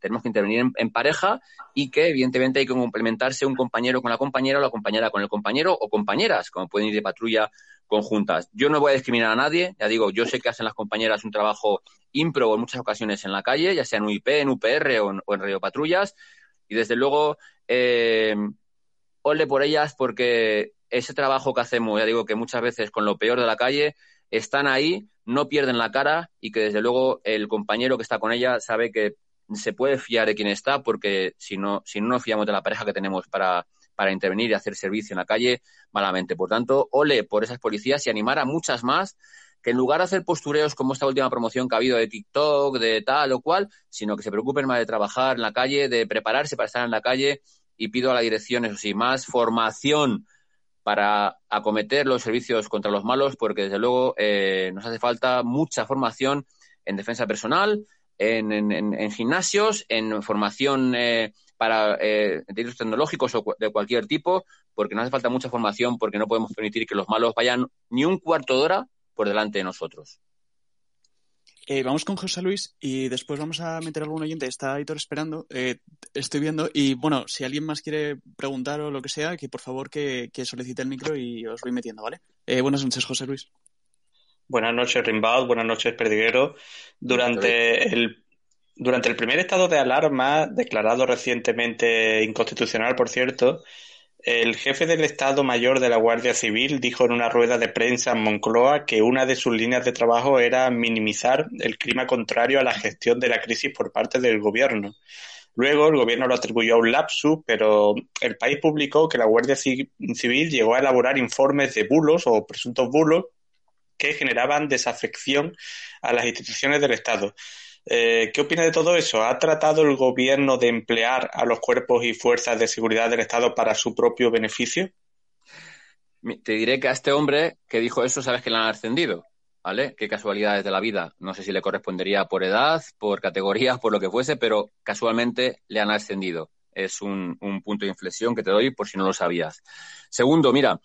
tenemos que intervenir en, pareja y que evidentemente hay que complementarse un compañero con la compañera o la compañera con el compañero o compañeras, como pueden ir de patrulla conjuntas. Yo no voy a discriminar a nadie, ya digo, yo sé que hacen las compañeras un trabajo ímprobo en muchas ocasiones en la calle, ya sea en UIP, en UPR o en, o Radio Patrullas, y desde luego, eh, ole por ellas porque ese trabajo que hacemos, ya digo que muchas veces con lo peor de la calle, están ahí, no pierden la cara y que desde luego el compañero que está con ella sabe que se puede fiar de quien está porque si no, si no nos fiamos de la pareja que tenemos para, para intervenir y hacer servicio en la calle, malamente. Por tanto, ole por esas policías y animar a muchas más que en lugar de hacer postureos como esta última promoción que ha habido de TikTok, de tal o cual, sino que se preocupen más de trabajar en la calle, de prepararse para estar en la calle y pido a la dirección, eso sí, más formación para acometer los servicios contra los malos, porque desde luego eh, nos hace falta mucha formación en defensa personal, en, gimnasios, en formación eh, para eh, tecnológicos o de cualquier tipo, porque nos hace falta mucha formación, porque no podemos permitir que los malos vayan ni un cuarto de hora por delante de nosotros. Eh, vamos con José Luis y después vamos a meter a algún oyente. Está Aitor esperando. Eh, estoy viendo. Y bueno, si alguien más quiere preguntar o lo que sea, que por favor que, que solicite el micro y os voy metiendo, ¿vale? Eh, buenas noches, José Luis. Buenas noches, Rimbaud. Buenas noches, Perdiguero. Durante el, durante el primer estado de alarma, declarado recientemente inconstitucional, por cierto, el jefe del Estado Mayor de la Guardia Civil dijo en una rueda de prensa en Moncloa que una de sus líneas de trabajo era minimizar el clima contrario a la gestión de la crisis por parte del gobierno. Luego el gobierno lo atribuyó a un lapsus, pero el país publicó que la Guardia Civil llegó a elaborar informes de bulos o presuntos bulos que generaban desafección a las instituciones del Estado. Eh, ¿Qué opina de todo eso? ¿Ha tratado el gobierno de emplear a los cuerpos y fuerzas de seguridad del Estado para su propio beneficio? Te diré que a este hombre que dijo eso, sabes que le han ascendido, ¿vale? Qué casualidades de la vida. No sé si le correspondería por edad, por categoría, por lo que fuese, pero casualmente le han ascendido. Es un, un punto de inflexión que te doy por si no lo sabías. Segundo, mira,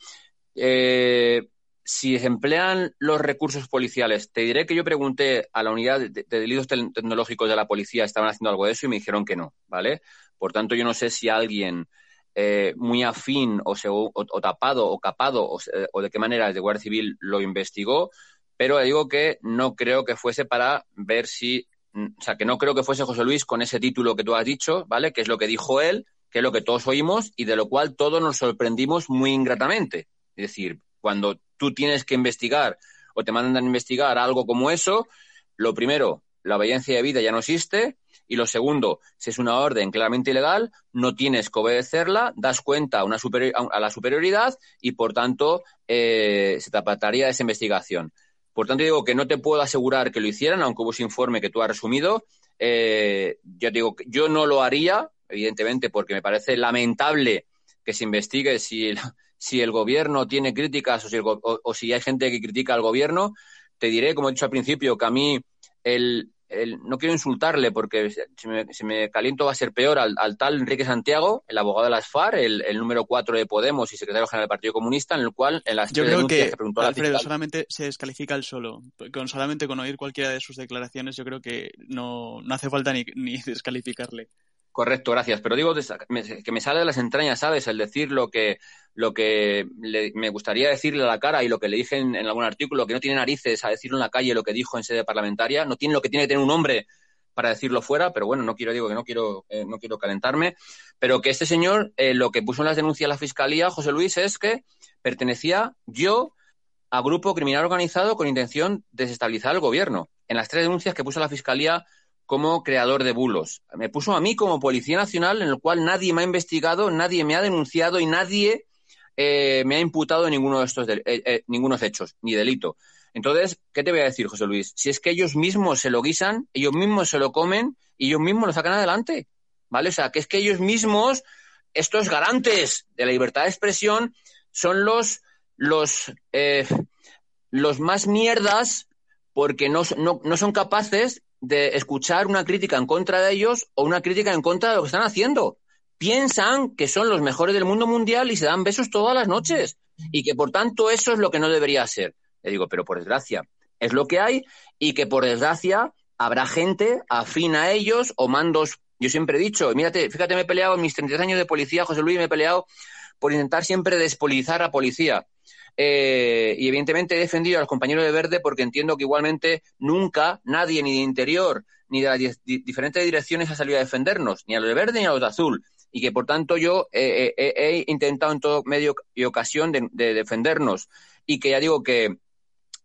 eh, si se emplean los recursos policiales, te diré que yo pregunté a la unidad de, de delitos te tecnológicos de la policía, estaban haciendo algo de eso y me dijeron que no, ¿vale? Por tanto, yo no sé si alguien eh, muy afín o, se, o, tapado o capado o, o, de qué manera desde Guardia Civil lo investigó, pero digo que no creo que fuese para ver si, o sea, que no creo que fuese José Luis con ese título que tú has dicho, ¿vale? Que es lo que dijo él, que es lo que todos oímos y de lo cual todos nos sorprendimos muy ingratamente. Es decir, cuando tú tienes que investigar o te mandan a investigar algo como eso, lo primero, la obediencia de vida ya no existe. Y lo segundo, si es una orden claramente ilegal, no tienes que obedecerla, das cuenta a, una superior, a la superioridad y, por tanto, eh, se te apartaría esa investigación. Por tanto, digo que no te puedo asegurar que lo hicieran, aunque hubo ese informe que tú has resumido. Eh, yo digo que yo no lo haría, evidentemente, porque me parece lamentable que se investigue si, si el gobierno tiene críticas o si, el, o, o si hay gente que critica al gobierno. Te diré, como he dicho al principio, que a mí el, el, no quiero insultarle porque si me, si me, caliento va a ser peor al, al, tal Enrique Santiago, el abogado de las FARC, el, el, número 4 de Podemos y secretario general del Partido Comunista, en el cual en las Yo creo que, que preguntó Alfredo, fiscal, solamente se descalifica el solo. Con, solamente con oír cualquiera de sus declaraciones, yo creo que no, no hace falta ni, ni descalificarle. Correcto, gracias. Pero digo que me sale de las entrañas, ¿sabes? El decir lo que, lo que me gustaría decirle a la cara y lo que le dije en, algún artículo, que no tiene narices a decirlo en la calle lo que dijo en sede parlamentaria, no tiene lo que tiene que tener un hombre para decirlo fuera, pero bueno, no quiero, digo que no quiero, eh, no quiero calentarme, pero que este señor eh, lo que puso en las denuncias a la fiscalía, José Luis, es que pertenecía yo a grupo criminal organizado con intención de desestabilizar el gobierno. En las tres denuncias que puso la fiscalía como creador de bulos. Me puso a mí como Policía Nacional, en el cual nadie me ha investigado, nadie me ha denunciado y nadie eh, me ha imputado ninguno de estos eh, eh, ningunos hechos, ni delito. Entonces, ¿qué te voy a decir, José Luis? Si es que ellos mismos se lo guisan, ellos mismos se lo comen y ellos mismos lo sacan adelante. ¿Vale? O sea, que es que ellos mismos, estos garantes de la libertad de expresión, son los, los, los más mierdas porque no, no, no son capaces de escuchar una crítica en contra de ellos o una crítica en contra de lo que están haciendo. Piensan que son los mejores del mundo mundial y se dan besos todas las noches y que por tanto eso es lo que no debería ser. Le digo, pero por desgracia, es lo que hay y que por desgracia habrá gente afín a ellos o mandos. Yo siempre he dicho, mírate, fíjate, me he peleado en mis 33 años de policía, José Luis, me he peleado por intentar siempre despolizar a policía. Eh, y evidentemente he defendido a los compañeros de verde porque entiendo que igualmente nunca nadie, ni de interior, ni de las diferentes direcciones ha salido a defendernos, ni a los de verde ni a los de azul. Y que por tanto yo he intentado en todo medio y ocasión de, defendernos. Y que ya digo que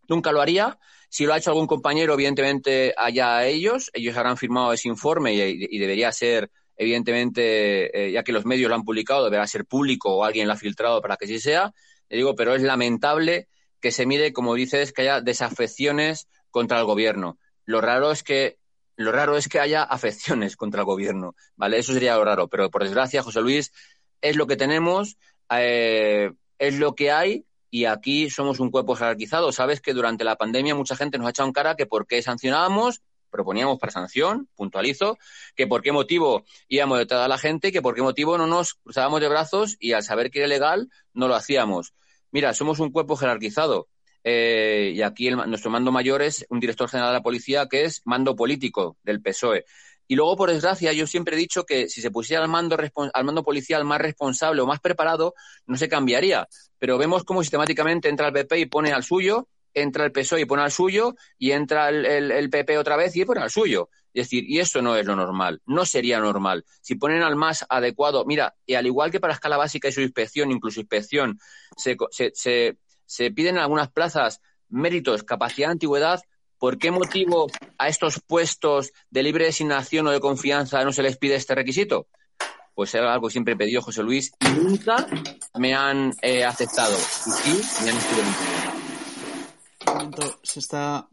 nunca lo haría. Si lo ha hecho algún compañero, evidentemente allá a ellos. Ellos habrán firmado ese informe y, debería ser, evidentemente, eh, ya que los medios lo han publicado, deberá ser público o alguien lo ha filtrado para que así sea digo, pero es lamentable que se mire, como dices, que haya desafecciones contra el gobierno. Lo raro es que lo raro es que haya afecciones [laughs] contra el gobierno, ¿vale? Eso sería lo raro, pero por desgracia, José Luis, es lo que tenemos, eh, es lo que hay y aquí somos un cuerpo jerarquizado. Sabes que durante la pandemia mucha gente nos ha echado en cara que por qué sancionábamos, proponíamos para sanción, puntualizo, que por qué motivo íbamos detrás de la gente, que por qué motivo no nos cruzábamos de brazos y al saber que era legal no lo hacíamos. Mira, somos un cuerpo jerarquizado. Eh, y aquí nuestro mando mayor es un director general de la policía que es mando político del PSOE. Y luego, por desgracia, yo siempre he dicho que si se pusiera al mando, al mando policial más responsable o más preparado, no se cambiaría. Pero vemos cómo sistemáticamente entra el PP y pone al suyo, entra el PSOE y pone al suyo, y entra el, PP otra vez y pone al suyo. Es decir, y esto no es lo normal, no sería normal. Si ponen al más adecuado, mira, y al igual que para escala básica y su inspección, incluso inspección, se, se, se, piden en algunas plazas méritos, capacidad antigüedad, ¿por qué motivo a estos puestos de libre designación o de confianza no se les pide este requisito? Pues era algo que siempre he pedido José Luis y nunca me han eh, aceptado. Y sí, me han momento, se está.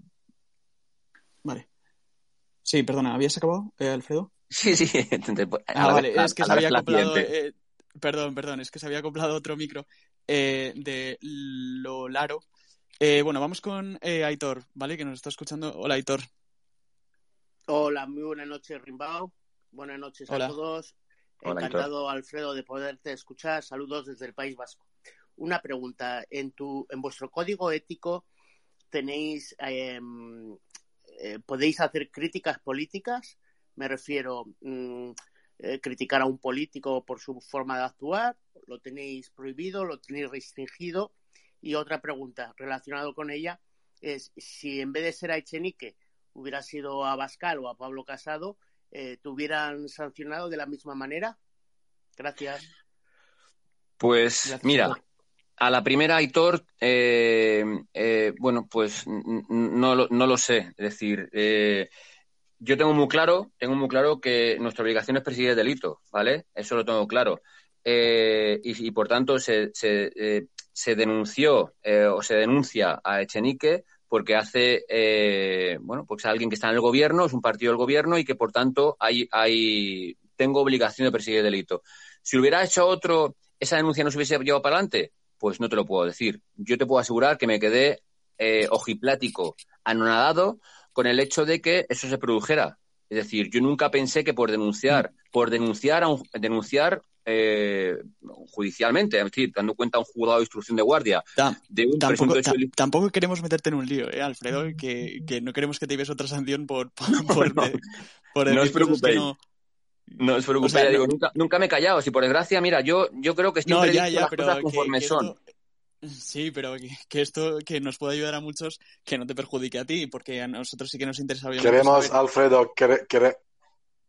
Vale. Sí, perdona, ¿habías acabado, eh, Alfredo? Sí, sí. [laughs] ah, vale, es que se había acoplado. Eh, perdón, perdón, es que se había acoplado otro micro eh, de lo Laro. bueno, vamos con Aitor, ¿vale? Que nos está escuchando. Hola, Aitor. Hola, muy buenas noches, Rimbao. Buenas noches a todos. Encantado, Alfredo, de poderte escuchar. Saludos desde el País Vasco. Una pregunta. En, tu, en vuestro código ético tenéis em, eh, podéis hacer críticas políticas, me refiero mm, eh, criticar a un político por su forma de actuar, lo tenéis prohibido, lo tenéis restringido. Y otra pregunta relacionada con ella es si en vez de ser a Echenique hubiera sido a Bascal o a Pablo Casado, eh, ¿te hubieran sancionado de la misma manera? Gracias. Pues mira, a la primera, Aitor, eh, eh, bueno, pues no, no, lo sé. Es decir, eh, yo tengo muy claro, tengo muy claro que nuestra obligación es perseguir el delito, ¿vale? Eso lo tengo claro. Y, por tanto se, se, se denunció o se denuncia a Echenique porque hace, bueno, pues es alguien que está en el gobierno, es un partido del gobierno y que por tanto hay, hay, tengo obligación de perseguir el delito. Si hubiera hecho otro, esa denuncia no se hubiese llevado para adelante, pues no te lo puedo decir. Yo te puedo asegurar que me quedé eh, ojiplático, anonadado con el hecho de que eso se produjera. Es decir, yo nunca pensé que por denunciar, por denunciar a un, denunciar eh, judicialmente, es decir, dando cuenta a un juzgado de instrucción de guardia de un tampoco, tampoco queremos meterte en un lío, ¿eh, Alfredo, que, que no queremos que te lleves otra sanción por, por, [laughs] no, os preocupéis. No os preocupéis, digo, nunca, nunca, me he callado. Si por desgracia, mira, yo, yo creo que siempre no, las cosas conforme son. Sí, pero que, esto que nos puede ayudar a muchos que no te perjudique a ti, porque a nosotros sí que nos interesa. Queremos, Alfredo,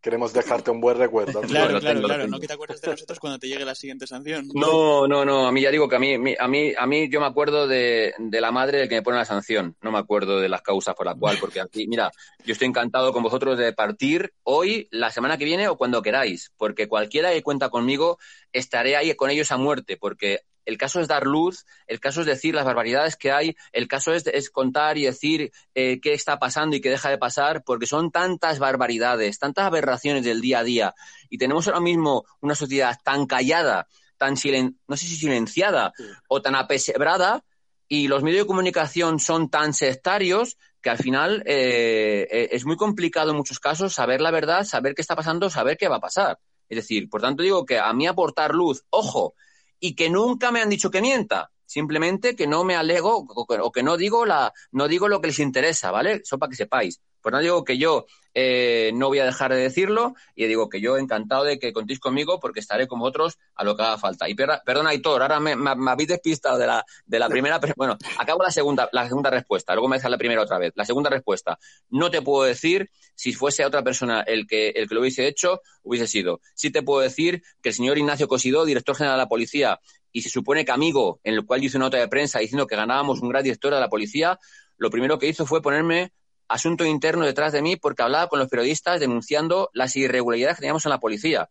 queremos dejarte un buen recuerdo. [laughs] Claro, claro, claro. No que te acuerdes de nosotros cuando te llegue la siguiente sanción. No, no, no. A mí ya digo que a mí, a mí, a mí yo me acuerdo de, la madre del que me pone la sanción. No me acuerdo de las causas por las cuales, porque aquí, mira, yo estoy encantado con vosotros de partir hoy, la semana que viene o cuando queráis, porque cualquiera que cuenta conmigo estaré ahí con ellos a muerte, porque el caso es dar luz, el caso es decir las barbaridades que hay, el caso es, contar y decir eh, qué está pasando y qué deja de pasar, porque son tantas barbaridades, tantas aberraciones del día a día, y tenemos ahora mismo una sociedad tan callada, tan silen no sé si silenciada o tan apesebrada, y los medios de comunicación son tan sectarios que al final eh, eh, es muy complicado en muchos casos saber la verdad, saber qué está pasando, saber qué va a pasar. Es decir, por tanto digo que a mí aportar luz, ojo, y que nunca me han dicho que mienta. Simplemente que no me alego o que no digo, la, no digo lo que les interesa, ¿vale? Eso para que sepáis. Pues no digo que yo eh, no voy a dejar de decirlo y digo que yo encantado de que contéis conmigo porque estaré con vosotros a lo que haga falta. Y perdona, Aitor, ahora me, habéis despistado de la, de la primera. Bueno, acabo la segunda, la segunda respuesta, luego me dejas la primera otra vez. La segunda respuesta. No te puedo decir si fuese otra persona el que, el que lo hubiese hecho, hubiese sido. Sí te puedo decir que el señor Ignacio Cosidó, director general de la policía, y se supone que amigo, en el cual hice una nota de prensa diciendo que ganábamos un gran director de la policía, lo primero que hizo fue ponerme asunto interno detrás de mí porque hablaba con los periodistas denunciando las irregularidades que teníamos en la policía.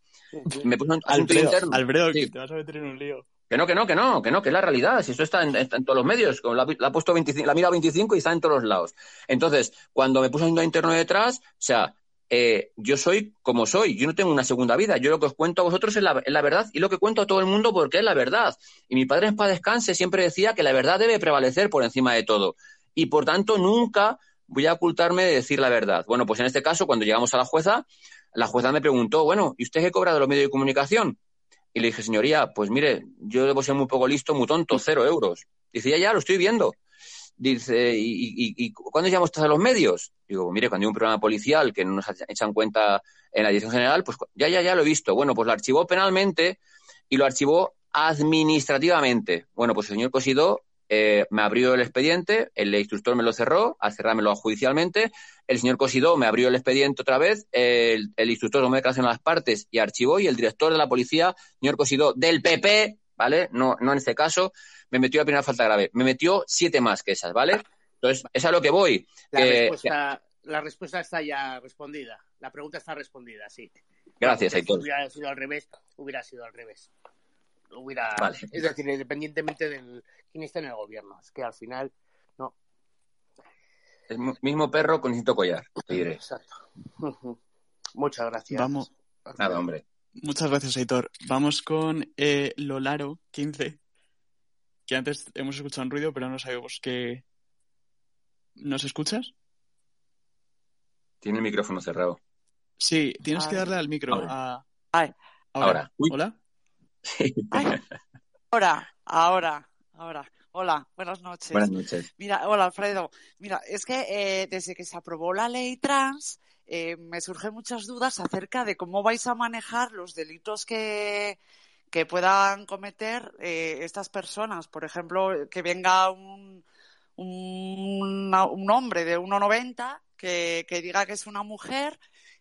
Me puso un asunto interno. Alfredo, que te vas a meter en un lío. Que no, que no, que no, que no, que es la realidad. Si eso está en, todos los medios, la, la, ha puesto 25, la mira 25 y está en todos los lados. Entonces, cuando me puso asunto interno detrás, o sea, eh, yo soy como soy, yo no tengo una segunda vida. Yo lo que os cuento a vosotros es la, es la, verdad y lo que cuento a todo el mundo porque es la verdad. Y mi padre en paz descanse siempre decía que la verdad debe prevalecer por encima de todo. Y por tanto, nunca voy a ocultarme de decir la verdad. Bueno, pues en este caso, cuando llegamos a la jueza, la jueza me preguntó, bueno, ¿y usted qué cobra de los medios de comunicación? Y le dije, señoría, pues mire, yo debo ser muy poco listo, muy tonto, cero euros. Dice, ya, ya, lo estoy viendo. Dice, ¿y, y, cuándo llamamos a los medios? Digo, mire, cuando hay un programa policial que no nos echan cuenta en la dirección general, pues ya, ya, ya lo he visto. Bueno, pues lo archivó penalmente y lo archivó administrativamente. Bueno, pues el señor Cosido eh, me abrió el expediente, el instructor me lo cerró, al cerrármelo judicialmente, el señor Cosidó me abrió el expediente otra vez, el, instructor tomó declaración a las partes y archivó, y el director de la policía, señor Cosidó, del PP, ¿vale? No, no en este caso, me metió la primera falta grave. Me metió siete más que esas, ¿vale? Entonces, es a lo que voy. La, respuesta, la respuesta está ya respondida. La pregunta está respondida, sí. Gracias, Aitor. Si hubiera sido al revés, hubiera sido al revés hubiera. [laughs] Es decir, independientemente de quién esté en el gobierno. Es que al final, no. El mismo perro con distinto collar, te diré. Exacto. [laughs] Muchas gracias. Vamos. Nada, hombre. Muchas gracias, Aitor. Vamos con eh, Lolaro 15, que antes hemos escuchado un ruido, pero no sabemos qué. ¿Nos escuchas? Tiene el micrófono cerrado. Sí, tienes que darle al micro. Ahora. A... Ahora. Hola ahora, ahora, ahora. Hola, buenas noches. Buenas noches. Mira, hola Alfredo. Mira, es que eh, desde que se aprobó la ley trans, eh, me surgen muchas dudas acerca de cómo vais a manejar los delitos que, que puedan cometer eh, estas personas. Por ejemplo, que venga un, un, un hombre de 1,90 que, que diga que es una mujer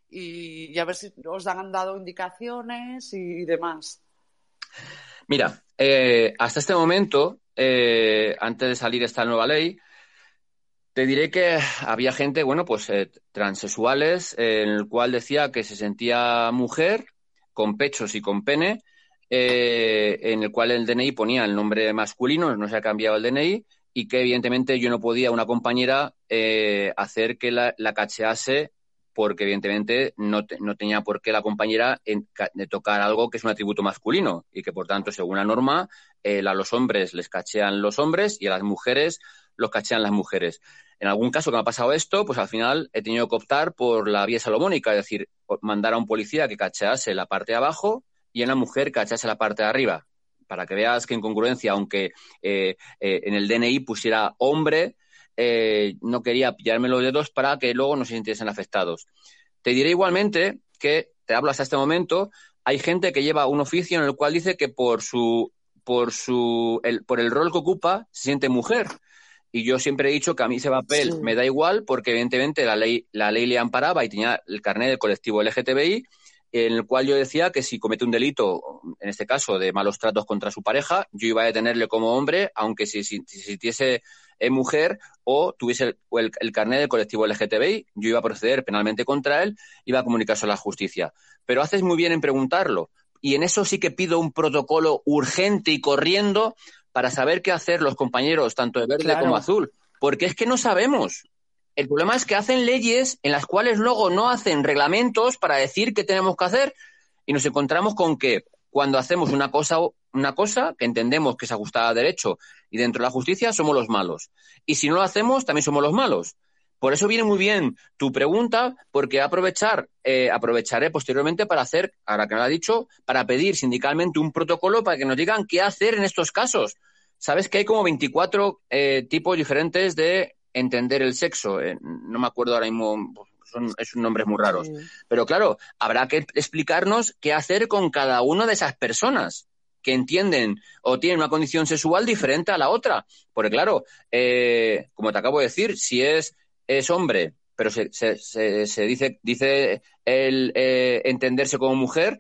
y, y, a ver si os han dado indicaciones y demás. Mira, eh, hasta este momento, eh, antes de salir esta nueva ley, te diré que había gente, bueno, pues eh, transexuales, en el cual decía que se sentía mujer, con pechos y con pene, en el cual el DNI ponía el nombre masculino, no se ha cambiado el DNI, y que evidentemente yo no podía, una compañera, hacer que la, la cachease porque evidentemente no, no tenía por qué la compañera de tocar algo que es un atributo masculino y que por tanto, según la norma, eh, a los hombres les cachean los hombres y a las mujeres los cachean las mujeres. En algún caso que me ha pasado esto, pues al final he tenido que optar por la vía salomónica, es decir, mandar a un policía que cachease la parte de abajo y a una mujer que cachease la parte de arriba. Para que veas que en congruencia, aunque eh, eh, en el DNI pusiera hombre, eh, no quería pillarme los dedos para que luego no se sintiesen afectados. Te diré igualmente que te hablo hasta este momento, hay gente que lleva un oficio en el cual dice que por su, por su, el, por el rol que ocupa se siente mujer. Y yo siempre he dicho que a mí ese papel me da igual porque evidentemente la ley, la ley le amparaba y tenía el carnet del colectivo LGTBI en el cual yo decía que si comete un delito, en este caso de malos tratos contra su pareja, yo iba a detenerle como hombre, aunque si, si, sintiese eh, mujer o tuviese el, el, carnet del colectivo LGTBI, yo iba a proceder penalmente contra él, iba a comunicarse a la justicia. Pero haces muy bien en preguntarlo. Y en eso sí que pido un protocolo urgente y corriendo para saber qué hacer los compañeros, tanto de verde como azul. Porque es que no sabemos. El problema es que hacen leyes en las cuales luego no hacen reglamentos para decir qué tenemos que hacer y nos encontramos con que cuando hacemos una cosa, una cosa que entendemos que es ajustada a derecho y dentro de la justicia somos los malos. Y si no lo hacemos, también somos los malos. Por eso viene muy bien tu pregunta, porque aprovechar, eh, aprovecharé posteriormente para hacer, ahora que me lo ha dicho, para pedir sindicalmente un protocolo para que nos digan qué hacer en estos casos. Sabes que hay como 24 eh, tipos diferentes de entender el sexo. Eh, no me acuerdo ahora mismo, son, es un nombres muy raros. Pero claro, habrá que explicarnos qué hacer con cada una de esas personas que entienden o tienen una condición sexual diferente a la otra. Porque claro, como te acabo de decir, si es es hombre, pero se, se, se, dice, dice el eh, entenderse como mujer,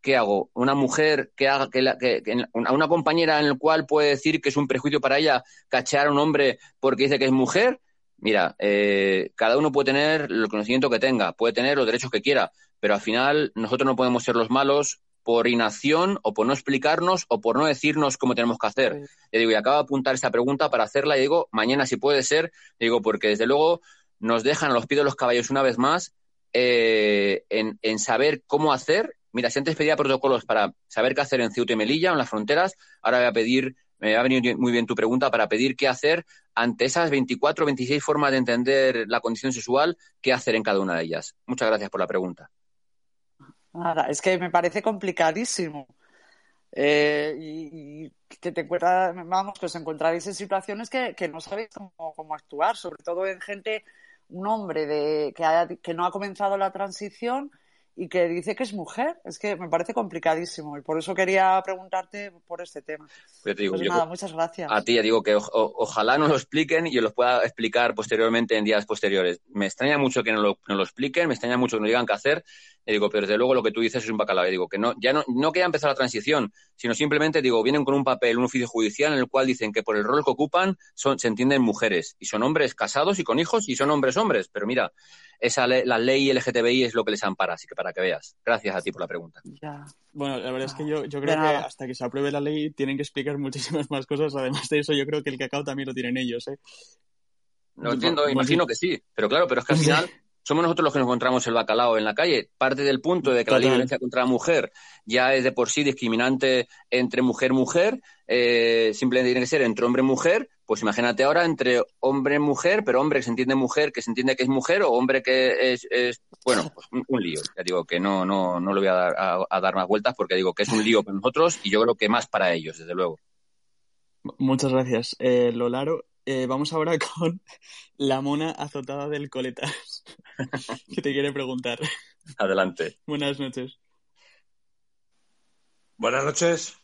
¿qué hago? Una mujer que haga que, la, que, una compañera en la cual puede decir que es un prejuicio para ella cachear a un hombre porque dice que es mujer. Mira, eh, cada uno puede tener el conocimiento que tenga, puede tener los derechos que quiera, pero al final nosotros no podemos ser los malos por inacción o por no explicarnos o por no decirnos cómo tenemos que hacer. Y digo, y acabo de apuntar esta pregunta para hacerla y digo, mañana si puede ser, digo, porque desde luego nos dejan a los pies de los caballos una vez más eh, en, saber cómo hacer. Mira, si antes pedía protocolos para saber qué hacer en Ceuta y Melilla, en las fronteras, ahora voy a pedir, me ha venido muy bien tu pregunta, para pedir qué hacer ante esas 24 o 26 formas de entender la condición sexual, qué hacer en cada una de ellas. Muchas gracias por la pregunta. Nada, es que me parece complicadísimo. Eh, y, que te encuentras, vamos, que os encontraréis en situaciones que, no sabéis cómo, actuar, sobre todo en gente, un hombre de, que, que no ha comenzado la transición y que dice que es mujer. Es que me parece complicadísimo y por eso quería preguntarte por este tema. Pues digo, pues nada, muchas gracias. A ti ya digo que ojalá nos lo expliquen y yo los pueda explicar posteriormente en días posteriores. Me extraña mucho que no lo, no lo expliquen, me extraña mucho que nos digan qué hacer y digo, pero desde luego lo que tú dices es un bacalao. Y digo, que no, ya no, no que haya empezado la transición, sino simplemente, digo, vienen con un papel, un oficio judicial en el cual dicen que por el rol que ocupan son, se entienden mujeres y son hombres casados y con hijos y son hombres hombres. Pero mira, esa la ley LGTBI es lo que les ampara, así que para que veas. Gracias a ti por la pregunta. Bueno, la verdad es que yo, yo creo que hasta que se apruebe la ley tienen que explicar [laughs] muchísimas más cosas. Además de eso, yo creo que el cacao también lo tienen ellos, ¿eh? No entiendo, imagino que sí, pero claro, pero es que al final [laughs] somos nosotros los que nos encontramos el bacalao en la calle. Parte del punto de que la violencia contra la mujer ya es de por sí discriminante entre mujer-mujer, eh, simplemente tiene que ser entre hombre y mujer, pues imagínate ahora entre hombre y mujer, pero hombre que se entiende mujer, que se entiende que es mujer, o hombre que es, bueno, pues un, lío. Ya digo que no, no, no le voy a dar, a, dar más vueltas porque digo que es un lío para nosotros y yo creo que más para ellos, desde luego. Muchas gracias, eh, Lolaro. Eh, vamos ahora [laughs] con la mona azotada del coletas, [laughs] que te quiere preguntar. Adelante. Buenas noches. Buenas noches.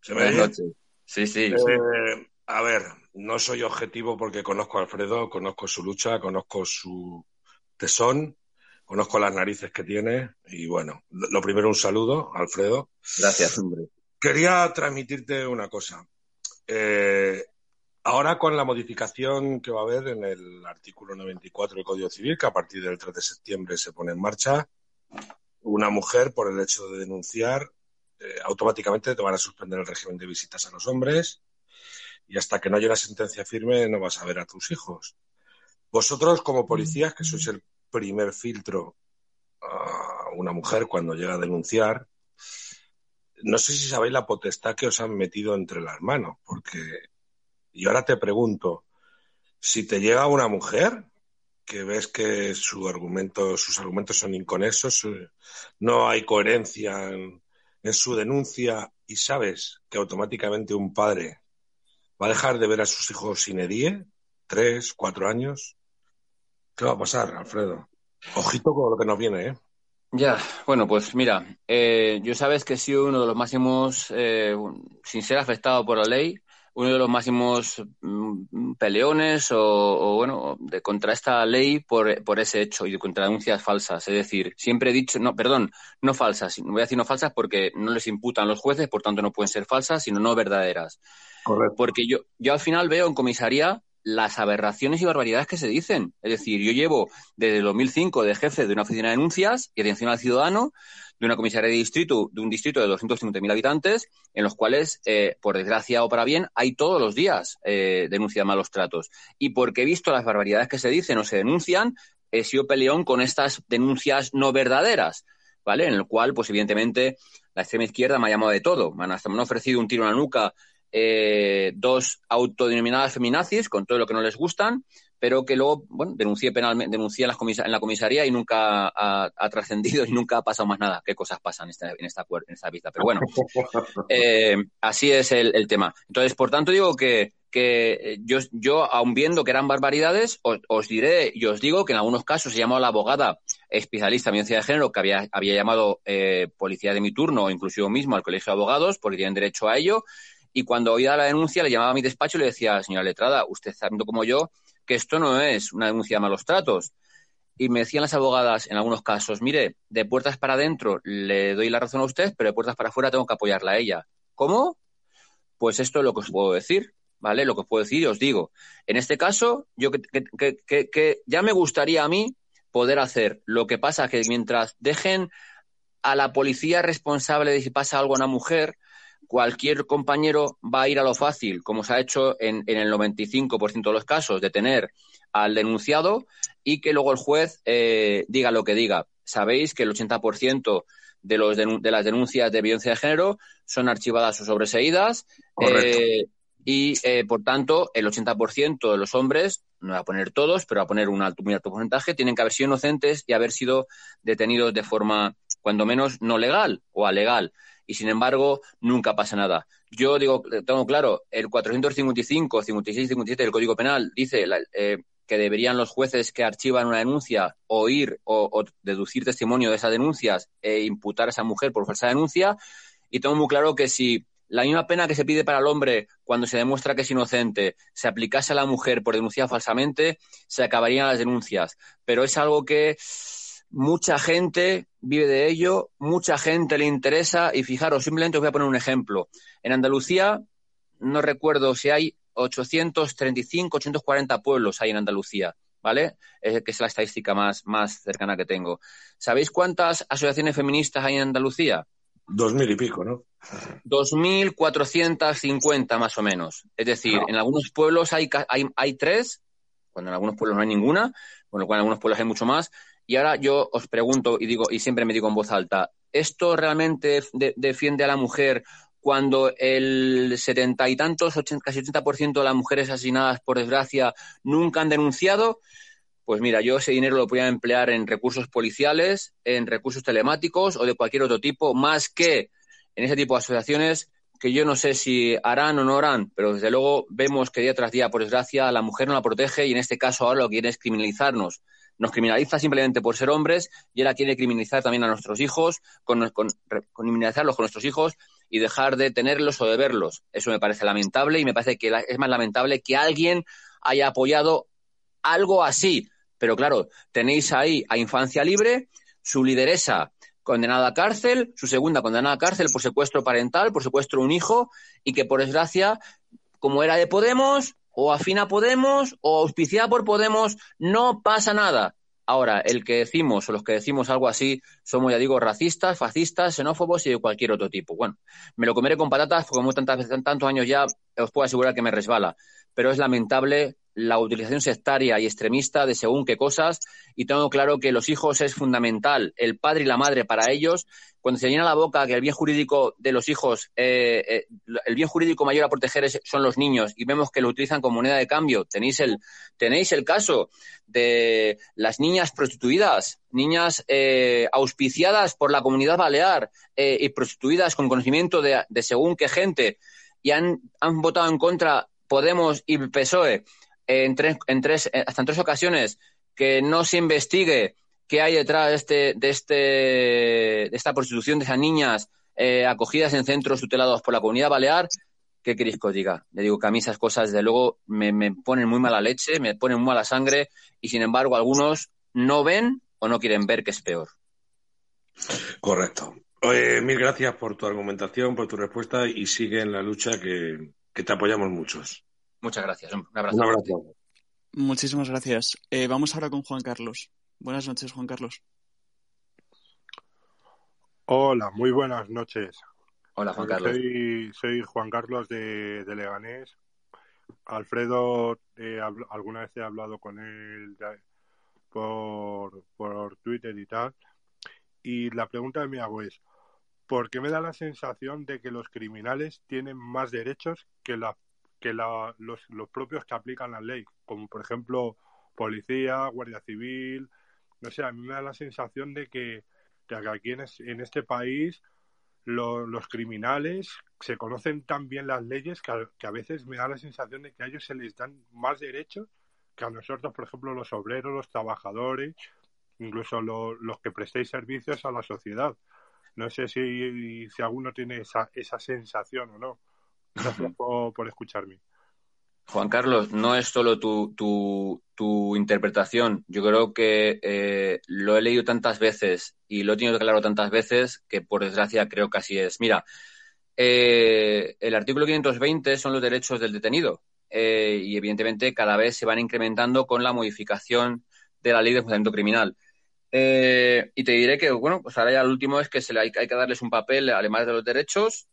¿Se Buenas noches. Sí, sí. Eh, a ver, no soy objetivo porque conozco a Alfredo, conozco su lucha, conozco su tesón, conozco las narices que tiene y bueno, lo primero un saludo, Alfredo. Gracias, hombre. Quería transmitirte una cosa. Eh, Ahora con la modificación que va a haber en el artículo 94 del Código Civil, que a partir del 3 de septiembre se pone en marcha, una mujer por el hecho de denunciar eh, automáticamente te van a suspender el régimen de visitas a los hombres y hasta que no haya una sentencia firme no vas a ver a tus hijos. Vosotros como policías, que sois el primer filtro a una mujer cuando llega a denunciar, no sé si sabéis la potestad que os han metido entre las manos, porque y ahora te pregunto, si te llega una mujer que ves que su argumento, sus argumentos son inconexos, no hay coherencia en, su denuncia y sabes que automáticamente un padre va a dejar de ver a sus hijos sin edie, tres, cuatro años, ¿qué va a pasar, Alfredo? Ojito con lo que nos viene, ¿eh? Ya, bueno, pues mira, eh, yo sabes que he sido uno de los máximos, eh, sin ser afectado por la ley, uno de los máximos mm, peleones o, bueno, de contra esta ley por, por, ese hecho y contra denuncias falsas. Es decir, siempre he dicho, no, perdón, no falsas, voy a decir no falsas porque no les imputan los jueces, por tanto no pueden ser falsas, sino no verdaderas. Correcto. Porque yo, yo al final veo en comisaría las aberraciones y barbaridades que se dicen. Es decir, yo llevo desde el 2005 de jefe de una oficina de denuncias y atención al ciudadano de una comisaría de distrito, de un distrito de 250.000 habitantes, en los cuales, eh, por desgracia o para bien, hay todos los días eh, de malos tratos. Y porque he visto las barbaridades que se dicen o se denuncian, he sido peleón con estas denuncias no verdaderas, ¿vale? En el cual, pues evidentemente, la extrema izquierda me ha llamado de todo. Me han, hasta me han ofrecido un tiro en la nuca eh, dos autodenominadas feminazis con todo lo que no les gustan, pero que luego, bueno, denuncié penalmente, denuncié en, en la comisaría y nunca ha, trascendido y nunca ha pasado más nada. ¿Qué cosas pasan en esta, en esta, en esta vista? Pero bueno, [laughs] eh, así es el, tema. Entonces, por tanto, digo que, que yo, yo, aun viendo que eran barbaridades, os, diré y os digo que en algunos casos se llamó a la abogada especialista en violencia de género que había, había llamado eh, policía de mi turno o incluso yo mismo al colegio de abogados porque tienen derecho a ello y cuando oía la denuncia le llamaba a mi despacho y le decía, señora letrada, usted sabiendo como yo que esto no es una denuncia de malos tratos. Y me decían las abogadas en algunos casos, mire, de puertas para adentro le doy la razón a usted, pero de puertas para afuera tengo que apoyarla a ella. ¿Cómo? Pues esto es lo que os puedo decir, ¿vale? Lo que os puedo decir y os digo. En este caso, yo que, que, que ya me gustaría a mí poder hacer. Lo que pasa que mientras dejen a la policía responsable de si pasa algo a una mujer, cualquier compañero va a ir a lo fácil, como se ha hecho en, el 95% de los casos, de tener al denunciado y que luego el juez eh, diga lo que diga. Sabéis que el 80% de, los de las denuncias de violencia de género son archivadas o sobreseídas eh, y, eh, por tanto, el 80% de los hombres, no va a poner todos, pero va a poner un alto, muy alto porcentaje, tienen que haber sido inocentes y haber sido detenidos de forma, cuando menos, no legal o alegal y sin embargo nunca pasa nada. Yo digo, tengo claro, el 455, 56 57 del Código Penal dice eh, que deberían los jueces que archivan una denuncia oír o, deducir testimonio de esas denuncias e imputar a esa mujer por falsa denuncia. Y tengo muy claro que si la misma pena que se pide para el hombre cuando se demuestra que es inocente se aplicase a la mujer por denunciar falsamente, se acabarían las denuncias. Pero es algo que mucha gente vive de ello, mucha gente le interesa y fijaros, simplemente os voy a poner un ejemplo. En Andalucía, no recuerdo si hay 835, 840 pueblos hay en Andalucía, ¿vale? que es la estadística más, más cercana que tengo. ¿Sabéis cuántas asociaciones feministas hay en Andalucía? Dos mil y pico, ¿no? Dos mil cuatrocientas cincuenta más o menos. Es decir, en algunos pueblos hay, hay, hay tres, cuando en algunos pueblos no hay ninguna, con lo cual en algunos pueblos hay mucho más, y ahora yo os pregunto y digo, y siempre me digo en voz alta, ¿esto realmente defiende a la mujer cuando el setenta y tantos, casi 80% de las mujeres asesinadas por desgracia nunca han denunciado? Pues mira, yo ese dinero lo podría emplear en recursos policiales, en recursos telemáticos o de cualquier otro tipo, más que en ese tipo de asociaciones que yo no sé si harán o no harán, pero desde luego vemos que día tras día, por desgracia, la mujer no la protege y en este caso ahora lo que quiere es criminalizarnos nos criminaliza simplemente por ser hombres y ahora quiere criminalizar también a nuestros hijos, con, criminalizarlos con nuestros hijos y dejar de tenerlos o de verlos. Eso me parece lamentable y me parece que es más lamentable que alguien haya apoyado algo así. Pero claro, tenéis ahí a Infancia Libre, su lideresa condenada a cárcel, su segunda condenada a cárcel por secuestro parental, por secuestro de un hijo, y que por desgracia, como era de Podemos, o afina Podemos o auspiciada por Podemos, no pasa nada. Ahora, el que decimos o los que decimos algo así somos, ya digo, racistas, fascistas, xenófobos y de cualquier otro tipo. Bueno, me lo comeré con patatas porque como tantas, tantos años ya os puedo asegurar que me resbala. Pero es lamentable la utilización sectaria y extremista de según qué cosas y tengo claro que los hijos es fundamental, el padre y la madre para ellos. Cuando se llena la boca que el bien jurídico de los hijos, eh, eh, el bien jurídico mayor a proteger son los niños y vemos que lo utilizan como moneda de cambio. Tenéis el, tenéis el caso de las niñas prostituidas, niñas eh, auspiciadas por la comunidad balear y prostituidas con conocimiento de, según qué gente y han, han votado en contra Podemos y PSOE en tres, en tres, hasta en tres ocasiones que no se investigue qué hay detrás de, este, de, este, de esta prostitución de esas niñas eh, acogidas en centros tutelados por la comunidad balear, ¿qué queréis que os diga? Le digo que a mí esas cosas, desde luego, me, me ponen muy mala leche, me ponen muy mala sangre y, sin embargo, algunos no ven o no quieren ver que es peor. Correcto. Mil gracias por tu argumentación, por tu respuesta y sigue en la lucha que, te apoyamos muchos. Muchas gracias. Un abrazo. Un abrazo. Muchísimas gracias. Eh, vamos ahora con Juan Carlos. Buenas noches, Juan Carlos. Hola, muy buenas noches. Hola, Juan Carlos. Soy, Juan Carlos de, Leganés. Alfredo, eh, alguna vez he hablado con él por, por Twitter y tal. Y la pregunta que me hago es, ¿por qué me da la sensación de que los criminales tienen más derechos que, la, que la, los, los propios que aplican la ley? Como por ejemplo policía, guardia civil. No sé, a mí me da la sensación de que, aquí en, en este país los criminales se conocen tan bien las leyes que a, que a, veces me da la sensación de que a ellos se les dan más derechos que a nosotros, por ejemplo, los obreros, los trabajadores, incluso los que prestéis servicios a la sociedad. No sé si, si alguno tiene esa, esa sensación o no. Gracias por, escucharme. Juan Carlos, no es solo tu, tu, tu interpretación. Yo creo que eh, lo he leído tantas veces y lo he tenido claro tantas veces que, por desgracia, creo que así es. Mira, eh, el artículo 520 son los derechos del detenido eh, y, evidentemente, cada vez se van incrementando con la modificación de la ley de funcionamiento criminal. Eh, y te diré que, bueno, pues ahora ya lo último es que se le hay, que darles un papel, además de los derechos,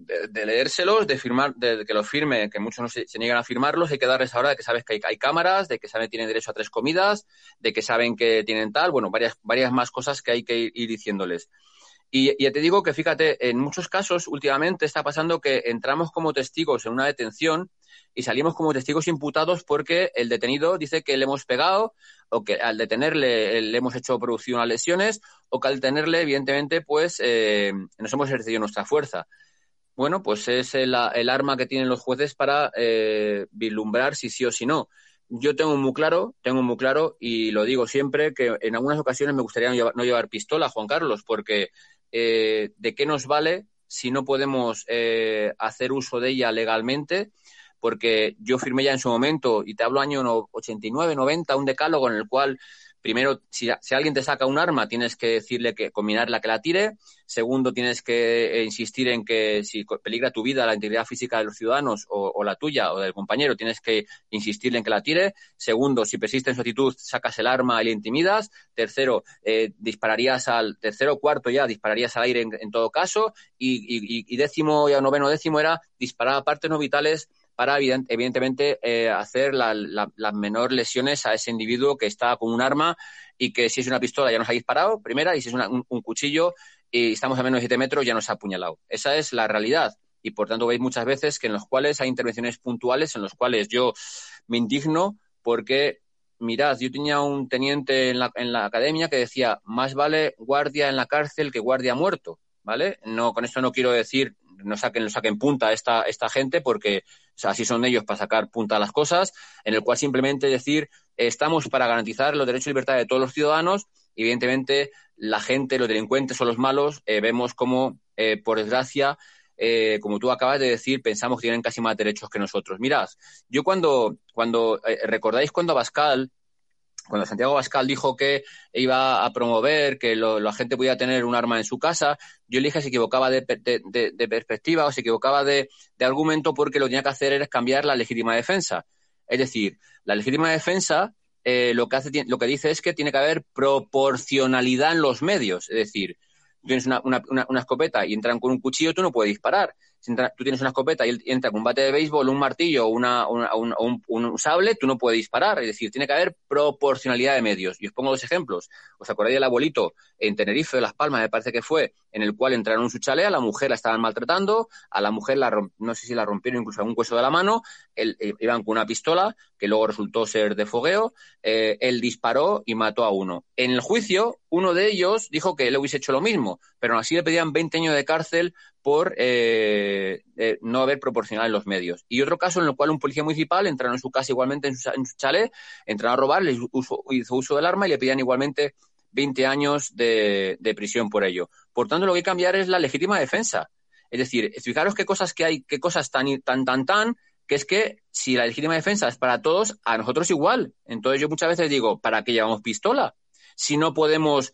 de, leérselos, de firmar, de, que los firme, que muchos no se, niegan a firmarlos, hay que darles ahora de que sabes que hay, cámaras, de que saben tienen derecho a tres comidas, de que saben que tienen tal, bueno, varias, varias más cosas que hay que ir, diciéndoles. Y, y, te digo que fíjate, en muchos casos últimamente está pasando que entramos como testigos en una detención y salimos como testigos imputados porque el detenido dice que le hemos pegado o que al detenerle le hemos hecho producir unas lesiones o que al detenerle, evidentemente, pues eh, nos hemos ejercido nuestra fuerza. Bueno, pues es el, arma que tienen los jueces para eh, vislumbrar si sí o si no. Yo tengo muy claro, tengo muy claro y lo digo siempre que en algunas ocasiones me gustaría no llevar, pistola, Juan Carlos, porque eh, ¿de qué nos vale si no podemos hacer uso de ella legalmente? porque yo firmé ya en su momento, y te hablo año 89, 90, un decálogo en el cual primero, si, alguien te saca un arma, tienes que decirle que combinarla que la tire. Segundo, tienes que eh, insistir en que si peligra tu vida, la integridad física de los ciudadanos o, la tuya o del compañero, tienes que insistirle en que la tire. Segundo, si persiste en su actitud, sacas el arma y le intimidas. Tercero, eh, dispararías al tercero, cuarto ya, dispararías al aire en, todo caso. Y, y, décimo, ya noveno, décimo era disparar a partes no vitales para evidentemente eh, hacer las la, menores lesiones a ese individuo que está con un arma y que si es una pistola ya nos ha disparado, primera, y si es un, cuchillo y estamos a menos de 7 metros ya nos ha apuñalado. Esa es la realidad. Y por tanto veis muchas veces que en los cuales hay intervenciones puntuales en los cuales yo me indigno porque mirad, yo tenía un teniente en la, en la, academia que decía, más vale guardia en la cárcel que guardia muerto, ¿vale? No, con esto no quiero decir no saquen, lo saquen punta esta, esta gente porque así son ellos para sacar punta a las cosas, en el cual simplemente decir estamos para garantizar los derechos y libertades de todos los ciudadanos. Evidentemente, la gente, los delincuentes o los malos, eh, vemos como, eh, por desgracia, eh, como tú acabas de decir, pensamos que tienen casi más derechos que nosotros. Mirad, yo cuando, cuando recordáis cuando Abascal cuando Santiago Bascal dijo que iba a promover que la gente pudiera tener un arma en su casa, yo le dije si equivocaba de, perspectiva o se equivocaba de, argumento porque lo que tenía que hacer era cambiar la legítima defensa. Es decir, la legítima defensa eh, lo, que hace, lo que dice es que tiene que haber proporcionalidad en los medios. Es decir, tienes una, una, escopeta y entran con un cuchillo, tú no puedes disparar si tú tienes una escopeta y entra con un bate de béisbol, un martillo o una, un, sable, tú no puedes disparar. Es decir, tiene que haber proporcionalidad de medios. Y os pongo dos ejemplos. ¿Os acordáis del abuelito en Tenerife, de Las Palmas, me parece que fue, en el cual entraron en su chalet, a la mujer la estaban maltratando, a la mujer la no sé si la rompieron incluso algún hueso de la mano, él, eh, iban con una pistola, que luego resultó ser de fogueo, eh, él disparó y mató a uno. En el juicio, uno de ellos dijo que él hubiese hecho lo mismo, pero así le pedían 20 años de cárcel por eh, no haber proporcionado en los medios. Y otro caso en el cual un policía municipal entraron en su casa igualmente, en su, chalet, entraron a robar, les hizo uso del arma y le pedían igualmente 20 años de, prisión por ello. Por tanto, lo que hay que cambiar es la legítima defensa. Es decir, fijaros qué cosas que hay, qué cosas tan, tan, tan, tan, que es que si la legítima defensa es para todos, a nosotros igual. Entonces yo muchas veces digo, ¿para qué llevamos pistola? Si no podemos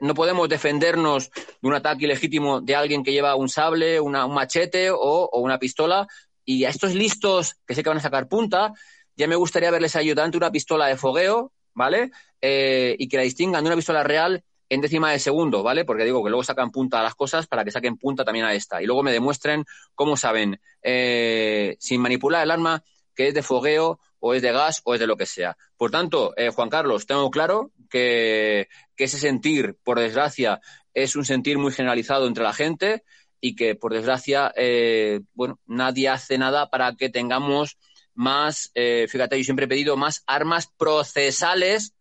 no podemos defendernos de un ataque ilegítimo de alguien que lleva un sable, un machete o, una pistola. Y a estos listos que sé que van a sacar punta, ya me gustaría verles ayudar ante una pistola de fogueo, ¿vale? Eh, y que la distingan de una pistola real en décima de segundo, ¿vale? Porque digo que luego sacan punta a las cosas para que saquen punta también a esta. Y luego me demuestren cómo saben, eh, sin manipular el arma, que es de fogueo o es de gas o es de lo que sea. Por tanto, eh, Juan Carlos, tengo claro que, ese sentir, por desgracia, es un sentir muy generalizado entre la gente y que, por desgracia, eh, bueno, nadie hace nada para que tengamos más, eh, fíjate, yo siempre he pedido más armas procesales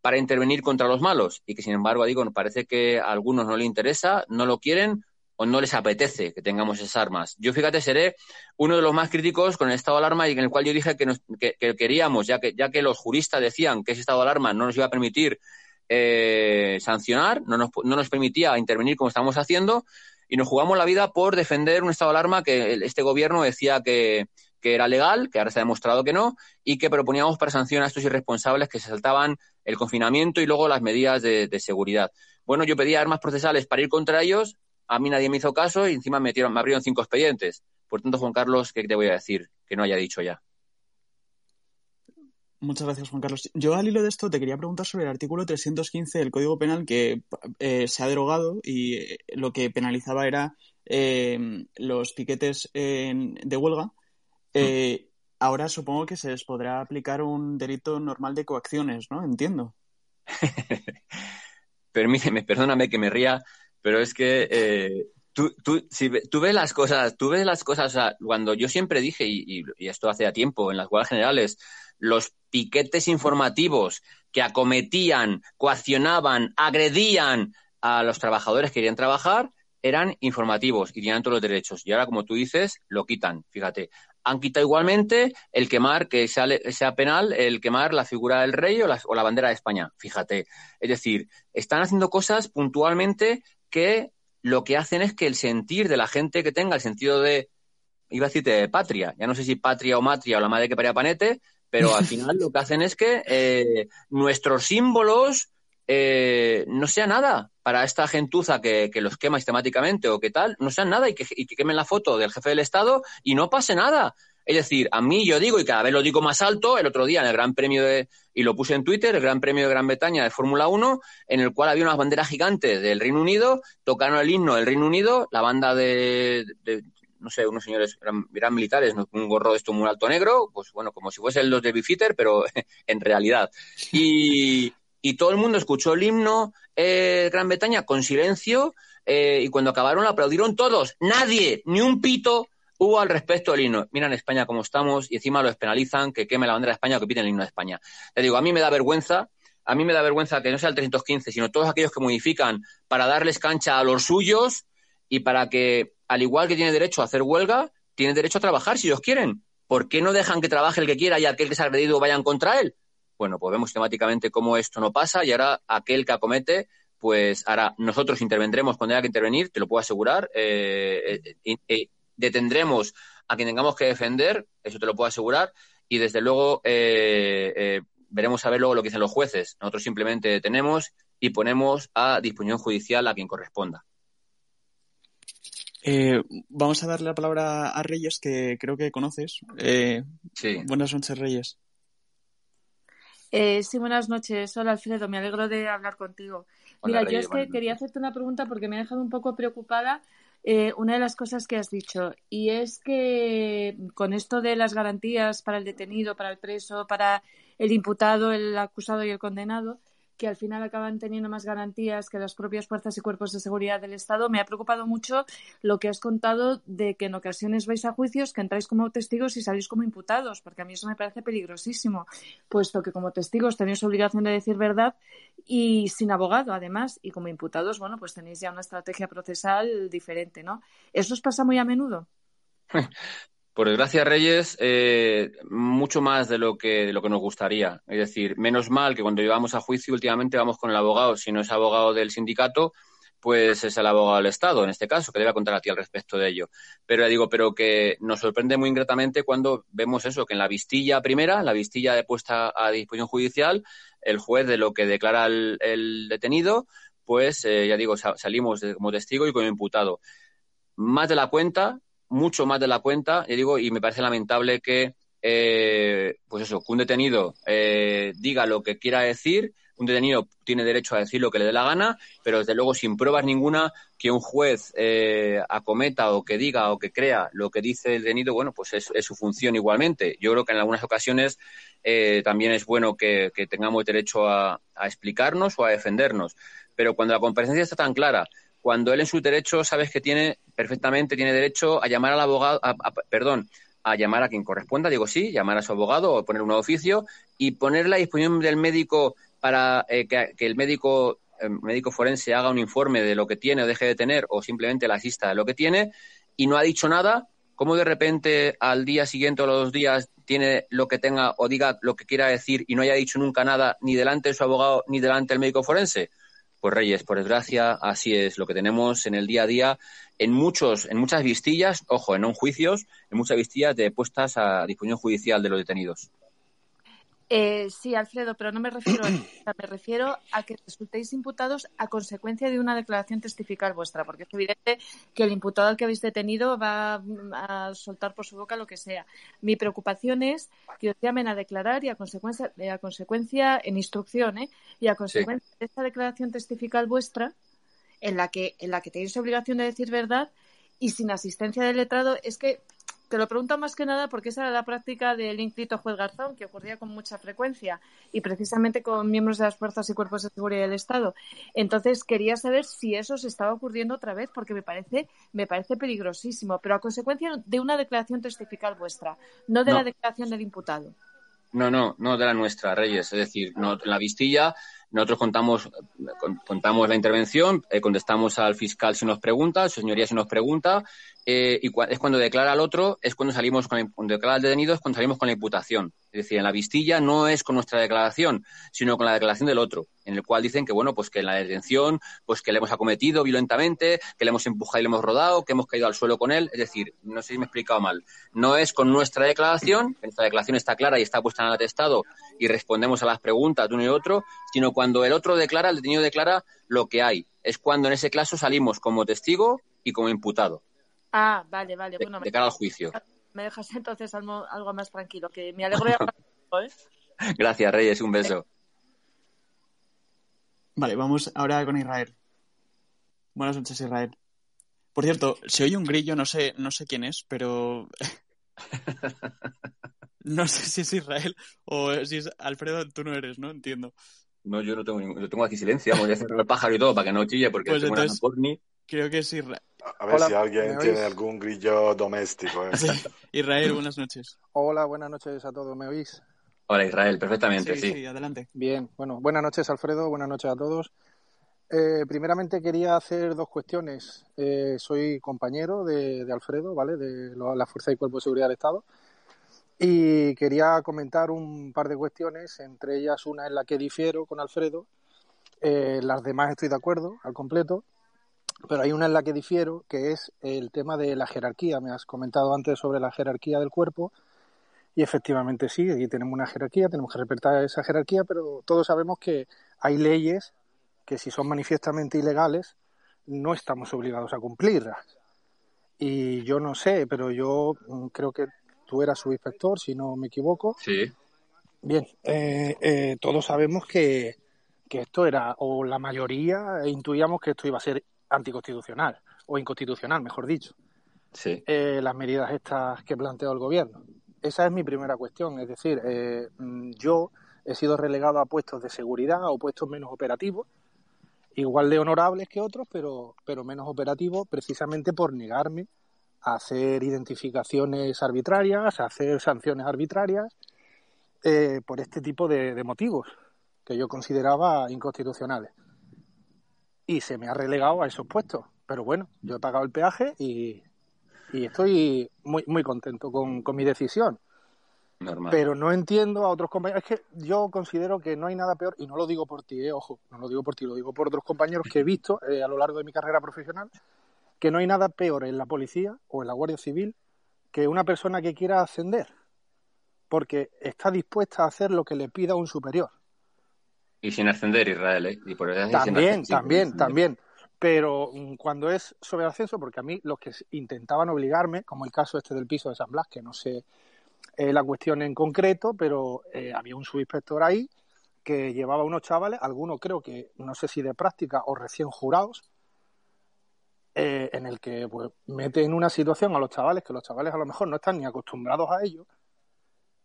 para intervenir contra los malos y que, sin embargo, digo, parece que a algunos no les interesa, no lo quieren o no les apetece que tengamos esas armas. Yo, fíjate, seré uno de los más críticos con el estado de alarma y en el cual yo dije que, queríamos, ya que, ya que los juristas decían que ese estado de alarma no nos iba a permitir eh, sancionar, no nos, no nos permitía intervenir como estamos haciendo, y nos jugamos la vida por defender un estado de alarma que este gobierno decía que, era legal, que ahora se ha demostrado que no, y que proponíamos para sancionar a estos irresponsables que se saltaban el confinamiento y luego las medidas de, seguridad. Bueno, yo pedía armas procesales para ir contra ellos a mí nadie me hizo caso y encima me abrieron cinco expedientes. Por tanto, Juan Carlos, ¿qué te voy a decir que no haya dicho ya? Muchas gracias, Juan Carlos. Yo al hilo de esto te quería preguntar sobre el artículo 315 del Código Penal que eh, se ha derogado y eh, lo que penalizaba era eh, los piquetes de huelga. Mm. Ahora supongo que se les podrá aplicar un delito normal de coacciones, ¿no? Entiendo. [laughs] Permíteme, perdóname que me ría, pero es que eh, tú, tú, si, tú ves las cosas, tú ves las cosas, cuando yo siempre dije, y, esto hace tiempo, en las huelgas generales, los piquetes informativos que acometían, coaccionaban, agredían a los trabajadores que querían trabajar, eran informativos y tenían todos los derechos. Y ahora, como tú dices, lo quitan. Fíjate, han quitado igualmente el quemar, que sea, sea penal, el quemar la figura del rey o la, o la, bandera de España. Fíjate. Es decir, están haciendo cosas puntualmente que lo que hacen es que el sentir de la gente que tenga el sentido de, iba a decirte, de patria, ya no sé si patria o matria o la madre que paría panete, pero al final lo que hacen es que eh, nuestros símbolos eh, no sean nada para esta gentuza que, los quema sistemáticamente o qué tal, no sean nada y que, y que quemen la foto del jefe del Estado y no pase nada. Es decir, a mí yo digo, y cada vez lo digo más alto, el otro día en el Gran Premio de, y lo puse en Twitter, el Gran Premio de Gran Bretaña de Fórmula 1, en el cual había unas banderas gigantes del Reino Unido, tocaron el himno del Reino Unido, la banda de, no sé, unos señores eran, militares, un gorro de esto muy alto negro, pues bueno, como si fuesen los de Bifitter, pero [laughs] en realidad. Y, todo el mundo escuchó el himno eh, Gran Bretaña con silencio, eh, y cuando acabaron aplaudieron todos. Nadie, ni un pito, hubo al respecto el himno. Mira en España cómo estamos y encima los penalizan que queme la bandera de España o que piten el himno de España. Te digo, a mí me da vergüenza, a mí me da vergüenza que no sea el 315, sino todos aquellos que modifican para darles cancha a los suyos y para que, al igual que tiene derecho a hacer huelga, tiene derecho a trabajar si ellos quieren. ¿Por qué no dejan que trabaje el que quiera y aquel que se ha agredido vayan contra él? Bueno, pues vemos sistemáticamente cómo esto no pasa y ahora aquel que acomete pues ahora nosotros intervendremos cuando haya que intervenir, te lo puedo asegurar, eh, eh, eh, detendremos a quien tengamos que defender, eso te lo puedo asegurar, y desde luego eh, veremos a ver luego lo que dicen los jueces. Nosotros simplemente detenemos y ponemos a disposición judicial a quien corresponda. Vamos a darle la palabra a Reyes, que creo que conoces. sí. Buenas noches, Reyes. Sí, buenas noches. Hola, Alfredo. Me alegro de hablar contigo. Mira, yo es que quería hacerte una pregunta porque me ha dejado un poco preocupada eh, una de las cosas que has dicho, y es que con esto de las garantías para el detenido, para el preso, para el imputado, el acusado y el condenado, que al final acaban teniendo más garantías que las propias fuerzas y cuerpos de seguridad del Estado. Me ha preocupado mucho lo que has contado de que en ocasiones vais a juicios que entráis como testigos y salís como imputados, porque a mí eso me parece peligrosísimo, puesto que como testigos tenéis obligación de decir verdad y sin abogado, además, y como imputados, bueno, pues tenéis ya una estrategia procesal diferente, ¿no? ¿Eso os pasa muy a menudo? [laughs] Por desgracia, Reyes, eh, mucho más de lo que de lo que nos gustaría. Es decir, menos mal que cuando llevamos a juicio últimamente vamos con el abogado. Si no es abogado del sindicato, pues es el abogado del Estado, en este caso, que debe contar a ti al respecto de ello. Pero ya digo, pero que nos sorprende muy ingratamente cuando vemos eso, que en la vistilla primera, la vistilla de puesta a disposición judicial, el juez de lo que declara el, detenido, pues eh, ya digo, salimos como testigo y como imputado. Más de la cuenta, mucho más de la cuenta, ya digo, y me parece lamentable que, eh, pues eso, que un detenido eh, diga lo que quiera decir, un detenido tiene derecho a decir lo que le dé la gana, pero desde luego sin pruebas ninguna que un juez eh, acometa o que diga o que crea lo que dice el detenido, bueno, pues es, su función igualmente. Yo creo que en algunas ocasiones eh, también es bueno que, tengamos derecho a, explicarnos o a defendernos, pero cuando la comparecencia está tan clara, cuando él en su derecho sabes que tiene perfectamente, tiene derecho a llamar al abogado, perdón, a llamar a quien corresponda, digo sí, llamar a su abogado o poner un oficio y poner la disposición del médico para eh, que, el médico, médico forense haga un informe de lo que tiene o deje de tener o simplemente la asista de lo que tiene y no ha dicho nada, ¿cómo de repente al día siguiente o los dos días tiene lo que tenga o diga lo que quiera decir y no haya dicho nunca nada ni delante de su abogado ni delante del médico forense? Pues Reyes, por desgracia, así es lo que tenemos en el día a día en muchos, en muchas vistillas, ojo, en no juicios, en muchas vistillas de puestas a disposición judicial de los detenidos. Eh, sí, Alfredo, pero no me refiero a me refiero a que resultéis imputados a consecuencia de una declaración testifical vuestra, porque es evidente que el imputado al que habéis detenido va a soltar por su boca lo que sea. Mi preocupación es que os llamen a declarar y a consecuencia, eh, a consecuencia en instrucción, ¿eh? y a consecuencia de esta declaración testifical vuestra, en la que en la que tenéis obligación de decir verdad y sin asistencia del letrado, es que te lo pregunto más que nada porque esa era la práctica del inscrito juez Garzón, que ocurría con mucha frecuencia y precisamente con miembros de las fuerzas y cuerpos de seguridad del Estado. Entonces quería saber si eso se estaba ocurriendo otra vez porque me parece, me parece peligrosísimo, pero a consecuencia de una declaración testifical vuestra, no de la declaración del imputado. No, no, no de la nuestra, Reyes. Es decir, no, la vistilla nosotros contamos, contamos la intervención, eh, contestamos al fiscal si nos pregunta, su señoría si nos pregunta, eh, y es cuando declara al otro, es cuando salimos con cuando declara al detenido, es cuando salimos con la imputación. Es decir, en la vistilla no es con nuestra declaración, sino con la declaración del otro, en el cual dicen que, bueno, pues que en la detención, pues que le hemos acometido violentamente, que le hemos empujado y le hemos rodado, que hemos caído al suelo con él. Es decir, no sé si me he explicado mal. No es con nuestra declaración, nuestra declaración está clara y está puesta en el atestado y respondemos a las preguntas de uno y otro, sino cuando el otro declara, el detenido declara lo que hay. Es cuando en ese caso salimos como testigo y como imputado. Ah, vale, vale. Bueno, de, cara al juicio. Me dejas entonces algo, algo más tranquilo, que me alegro de [laughs] ¿eh? Gracias, Reyes. Un beso. Vale, vamos ahora con Israel. Buenas noches, Israel. Por cierto, se oye un grillo, no sé, no sé quién es, pero [laughs] no sé si es Israel o si es Alfredo, tú no eres, ¿no? Entiendo. No, yo no tengo ningún... Yo tengo aquí silencio, voy a cerrar el pájaro y todo para que no chille porque pues entonces, creo que es Israel. A ver si alguien tiene algún grillo doméstico. ¿eh? Israel, buenas noches. Hola, buenas noches a todos. ¿Me oís? Hola, Israel, perfectamente, sí. Sí, adelante. Bien, bueno, buenas noches, Alfredo. Buenas noches a todos. Eh, primeramente quería hacer dos cuestiones. Eh, soy compañero de, Alfredo, ¿vale? De la Fuerza y Cuerpo de Seguridad del Estado. Y quería comentar un par de cuestiones, entre ellas una en la que difiero con Alfredo, eh, las demás estoy de acuerdo al completo, pero hay una en la que difiero, que es el tema de la jerarquía. Me has comentado antes sobre la jerarquía del cuerpo, y efectivamente sí, aquí tenemos una jerarquía, tenemos que respetar esa jerarquía, pero todos sabemos que hay leyes que si son manifiestamente ilegales, no estamos obligados a cumplirlas. Y yo no sé, pero yo mm, creo que tú eras su inspector, si no me equivoco. Sí. Bien, eh, eh, todos sabemos que, que esto era, o la mayoría intuíamos que esto iba a ser anticonstitucional, o inconstitucional, mejor dicho. Sí. Eh, las medidas estas que planteó el gobierno. Esa es mi primera cuestión, es decir, mm, yo he sido relegado a puestos de seguridad o puestos menos operativos, igual de honorables que otros, pero, pero menos operativos, precisamente por negarme hacer identificaciones arbitrarias, hacer sanciones arbitrarias, eh, por este tipo de, motivos que yo consideraba inconstitucionales. Y se me ha relegado a esos puestos. Pero bueno, yo he pagado el peaje y, y estoy muy, muy contento con, con mi decisión. Normal. Pero no entiendo a otros compañeros. Es que yo considero que no hay nada peor, y no lo digo por ti, eh, ojo, no lo digo por ti, lo digo por otros compañeros que he visto eh, a lo largo de mi carrera profesional, que no hay nada peor en la policía o en la Guardia Civil que una persona que quiera ascender, porque está dispuesta a hacer lo que le pida un superior. Y sin ascender, Israel, ¿eh? Y por eso también, también, también. Pero mm, cuando es sobre ascenso, porque a mí los que intentaban obligarme, como el caso este del piso de San Blas, que no sé eh, la cuestión en concreto, pero eh, había un subinspector ahí que llevaba unos chavales, algunos creo que no sé si de práctica o recién jurados, eh, en el que pues, mete en una situación a los chavales que los chavales a lo mejor no están ni acostumbrados a ello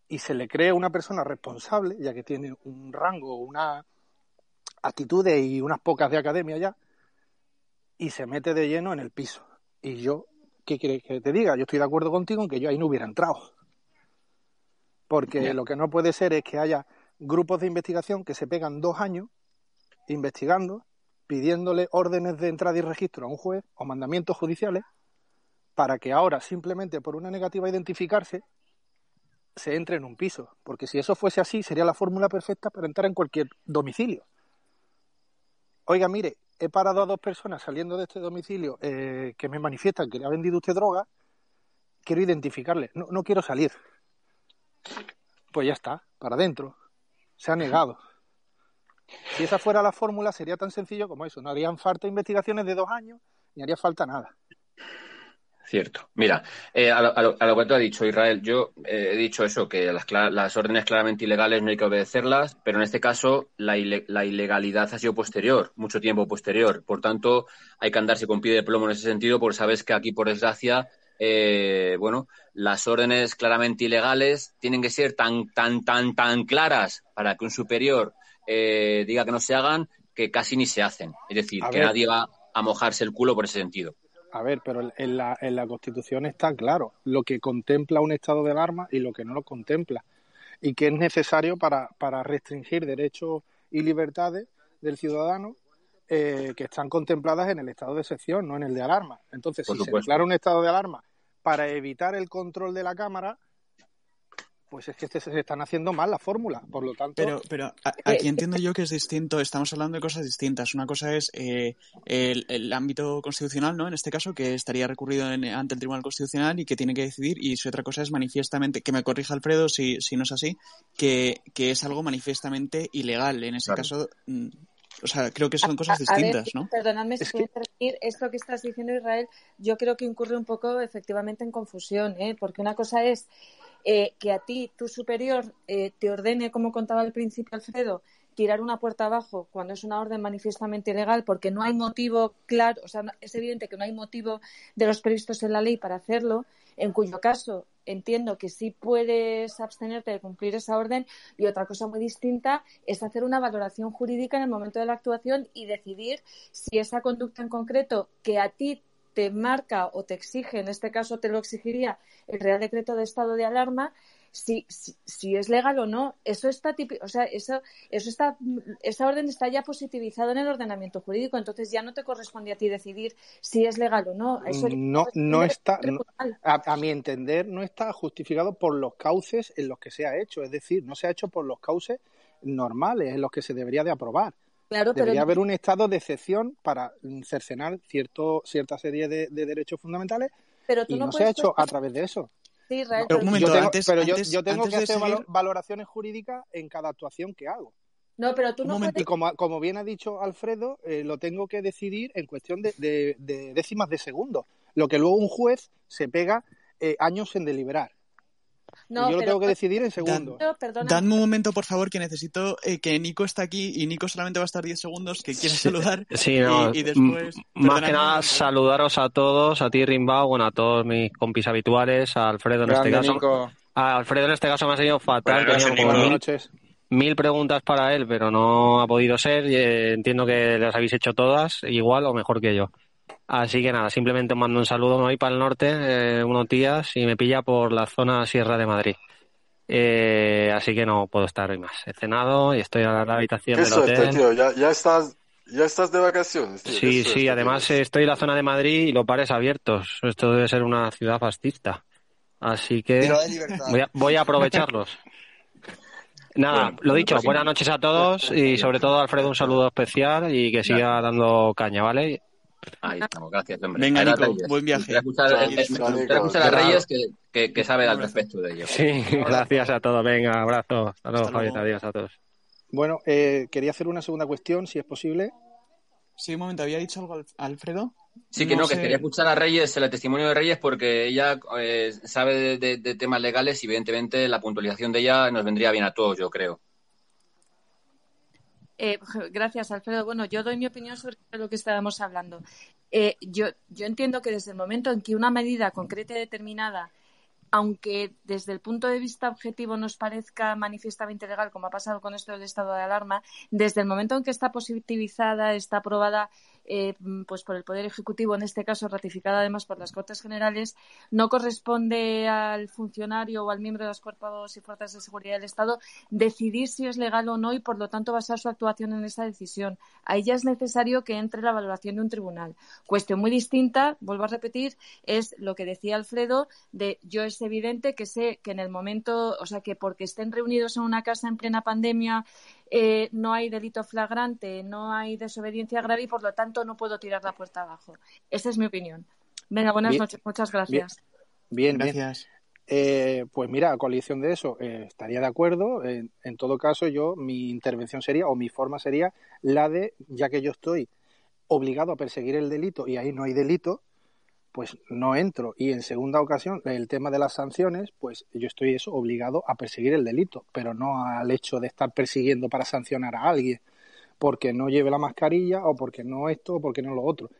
y se le cree una persona responsable, ya que tiene un rango, una actitudes y unas pocas de academia ya, y se mete de lleno en el piso. Y yo, ¿qué quieres que te diga? Yo estoy de acuerdo contigo en que yo ahí no hubiera entrado. Porque lo que no puede ser es que haya grupos de investigación que se pegan dos años investigando pidiéndole órdenes de entrada y registro a un juez o mandamientos judiciales para que ahora, simplemente por una negativa identificarse, se entre en un piso. Porque si eso fuese así, sería la fórmula perfecta para entrar en cualquier domicilio. Oiga, mire, he parado a dos personas saliendo de este domicilio eh, que me manifiestan que le ha vendido usted droga. Quiero identificarle. No, no quiero salir. Pues ya está, para adentro. Se ha negado. Si esa fuera la fórmula, sería tan sencillo como eso. No harían falta investigaciones de dos años, ni haría falta nada. Cierto. Mira, eh, a, lo, que tú has dicho, Israel, yo eh, he dicho eso, que las, órdenes claramente ilegales no hay que obedecerlas, pero en este caso la, ilegalidad ha sido posterior, mucho tiempo posterior. Por tanto, hay que andarse con pie de plomo en ese sentido, porque sabes que aquí, por desgracia, eh, bueno, las órdenes claramente ilegales tienen que ser tan, tan, tan, tan claras para que un superior eh, diga que no se hagan, que casi ni se hacen. Es decir, que nadie va a mojarse el culo por ese sentido. A ver, pero en la, en la Constitución está claro lo que contempla un estado de alarma y lo que no lo contempla. Y que es necesario para, para restringir derechos y libertades del ciudadano eh, que están contempladas en el estado de excepción, no en el de alarma. Entonces, si se declara un estado de alarma para evitar el control de la Cámara, pues es que se están haciendo mal la fórmula, por lo tanto... Pero, pero aquí entiendo yo que es distinto, estamos hablando de cosas distintas. Una cosa es eh, el, ámbito constitucional, ¿no? En este caso, que estaría recurrido ante el Tribunal Constitucional y que tiene que decidir, y su otra cosa es manifiestamente, que me corrija Alfredo si, si no es así, que, que es algo manifiestamente ilegal. En ese caso, mm, o sea, creo que son cosas distintas, ¿no? Perdóname si puedo interrumpir. Esto que estás diciendo, Israel, yo creo que incurre un poco efectivamente en confusión, ¿eh? Porque una cosa es eh, que a ti, tu superior, eh, te ordene, como contaba al principio Alfredo, tirar una puerta abajo cuando es una orden manifiestamente ilegal porque no hay motivo claro, o sea, es evidente que no hay motivo de los previstos en la ley para hacerlo, en cuyo caso entiendo que sí puedes abstenerte de cumplir esa orden y otra cosa muy distinta es hacer una valoración jurídica en el momento de la actuación y decidir si esa conducta en concreto que a ti te marca o te exige, en este caso te lo exigiría el Real Decreto de Estado de Alarma, si, si, es legal o no. Eso está o sea, eso, eso está, esa orden está ya positivizada en el ordenamiento jurídico, entonces ya no te corresponde a ti decidir si es legal o no. Eso no, no está, a, mi entender, no está justificado por los cauces en los que se ha hecho, es decir, no se ha hecho por los cauces normales en los que se debería de aprobar. Debería haber un estado de excepción para cercenar cierto, cierta serie de, derechos fundamentales pero y no, se ha hecho a través de eso. Sí, pero, yo tengo, que hacer valoraciones jurídicas en cada actuación que hago. No, pero tú no Y como, como, bien ha dicho Alfredo, eh, lo tengo que decidir en cuestión de, décimas de segundo, lo que luego un juez se pega eh, años en deliberar yo lo tengo que decidir en segundos. Dadme un momento, por favor, que necesito eh, que Nico está aquí y Nico solamente va a estar 10 segundos, que quiere saludar. Sí, no, y, después... Más que nada, saludaros a todos, a ti, Rimbao, bueno, a todos mis compis habituales, a Alfredo en este caso. A Alfredo en este caso me ha sido fatal. mil, preguntas para él, pero no ha podido ser. Y, eh, entiendo que las habéis hecho todas, igual o mejor que yo. Así que nada, simplemente mando un saludo, me voy para el norte eh, unos días y me pilla por la zona Sierra de Madrid. Eh, así que no puedo estar hoy más. He cenado y estoy a la habitación del hotel. tío, ya, ya, estás, ya estás de vacaciones. sí, sí, además estoy en la zona de Madrid y los bares abiertos. Esto debe ser una ciudad fascista. Así que voy a, aprovecharlos. [laughs] Nada, lo dicho, buenas noches a todos y sobre todo Alfredo un saludo especial y que siga dando caña, ¿vale? Ahí estamos, gracias, hombre. Venga, Nico, buen viaje. escuchar, a Reyes que, que, sabe al respecto de ello. Sí, gracias a todos. Venga, abrazo. Hasta luego, Javier. Adiós a todos. Bueno, eh, quería hacer una segunda cuestión, si es posible. Sí, un momento, ¿había dicho algo Alfredo? Sí, que no, que quería escuchar a Reyes, el testimonio de Reyes, porque ella eh, sabe de, temas legales y evidentemente la puntualización de ella nos vendría bien a todos, yo creo. Eh, [laughs] gracias, Alfredo. Bueno, yo doy mi opinión sobre lo que estábamos hablando. Eh, yo, yo entiendo que desde el momento en que una medida concreta y determinada aunque desde el punto de vista objetivo nos parezca manifiestamente legal, como ha pasado con esto del estado de alarma, desde el momento en que está positivizada, está aprobada eh, pues por el Poder Ejecutivo, en este caso ratificada además por las Cortes Generales, no corresponde al funcionario o al miembro de los cuerpos y fuerzas de seguridad del Estado decidir si es legal o no y, por lo tanto, basar su actuación en esa decisión. Ahí ya es necesario que entre la valoración de un tribunal. Cuestión muy distinta, vuelvo a repetir, es lo que decía Alfredo de yo es evidente que sé que en el momento, o sea, que porque estén reunidos en una casa en plena pandemia, eh, no hay delito flagrante, no hay desobediencia grave y por lo tanto no puedo tirar la puerta abajo. Esa es mi opinión. Venga, buenas noches, muchas gracias. Bien, gracias. Eh, pues mira, a coalición de eso, eh, estaría de acuerdo. en todo caso, yo, mi intervención sería, o mi forma sería la de, ya que yo estoy obligado a perseguir el delito y ahí no hay delito, pues no entro. Y en segunda ocasión, el tema de las sanciones, pues yo estoy eso obligado a perseguir el delito, pero no al hecho de estar persiguiendo para sancionar a alguien porque no lleve la mascarilla o porque no esto o porque no lo otro.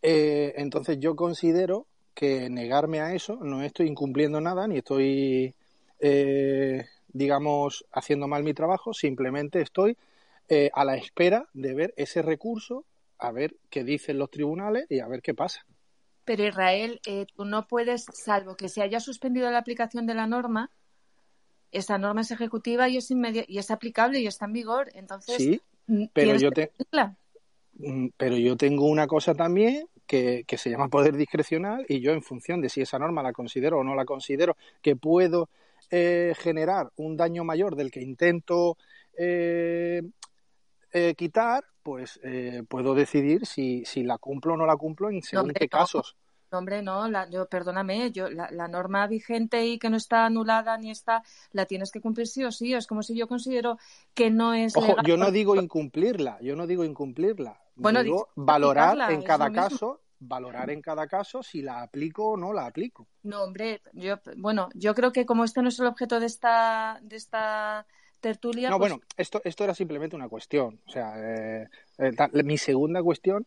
Eh, entonces yo considero que negarme a eso no estoy incumpliendo nada ni estoy, eh, digamos, haciendo mal mi trabajo, simplemente estoy eh, a la espera de ver ese recurso, a ver qué dicen los tribunales y a ver qué pasa. Pero Israel, eh, tú no puedes, salvo que se haya suspendido la aplicación de la norma, esa norma es ejecutiva y es, y es aplicable y está en vigor. Entonces, sí, mm, pero yo, mm, pero yo tengo una cosa también que, que, se llama poder discrecional y yo en función de si esa norma la considero o no la considero que puedo eh, generar un daño mayor del que intento eh, quitar, pues eh, puedo decidir si, si la cumplo o no la cumplo en según qué casos. No, hombre, no, la, yo, perdóname, yo, la, norma vigente y que no está anulada ni está, la tienes que cumplir sí o sí. Es como si yo considero que no es. Ojo, yo no digo incumplirla, yo no digo incumplirla. Bueno, digo valorar en cada caso valorar en cada caso si la aplico o no la aplico. No, hombre, yo, bueno, yo creo que como este no es el objeto de esta, de esta tertulia. No, pues bueno, esto, esto era simplemente una cuestión. O sea, eh, eh, mi segunda cuestión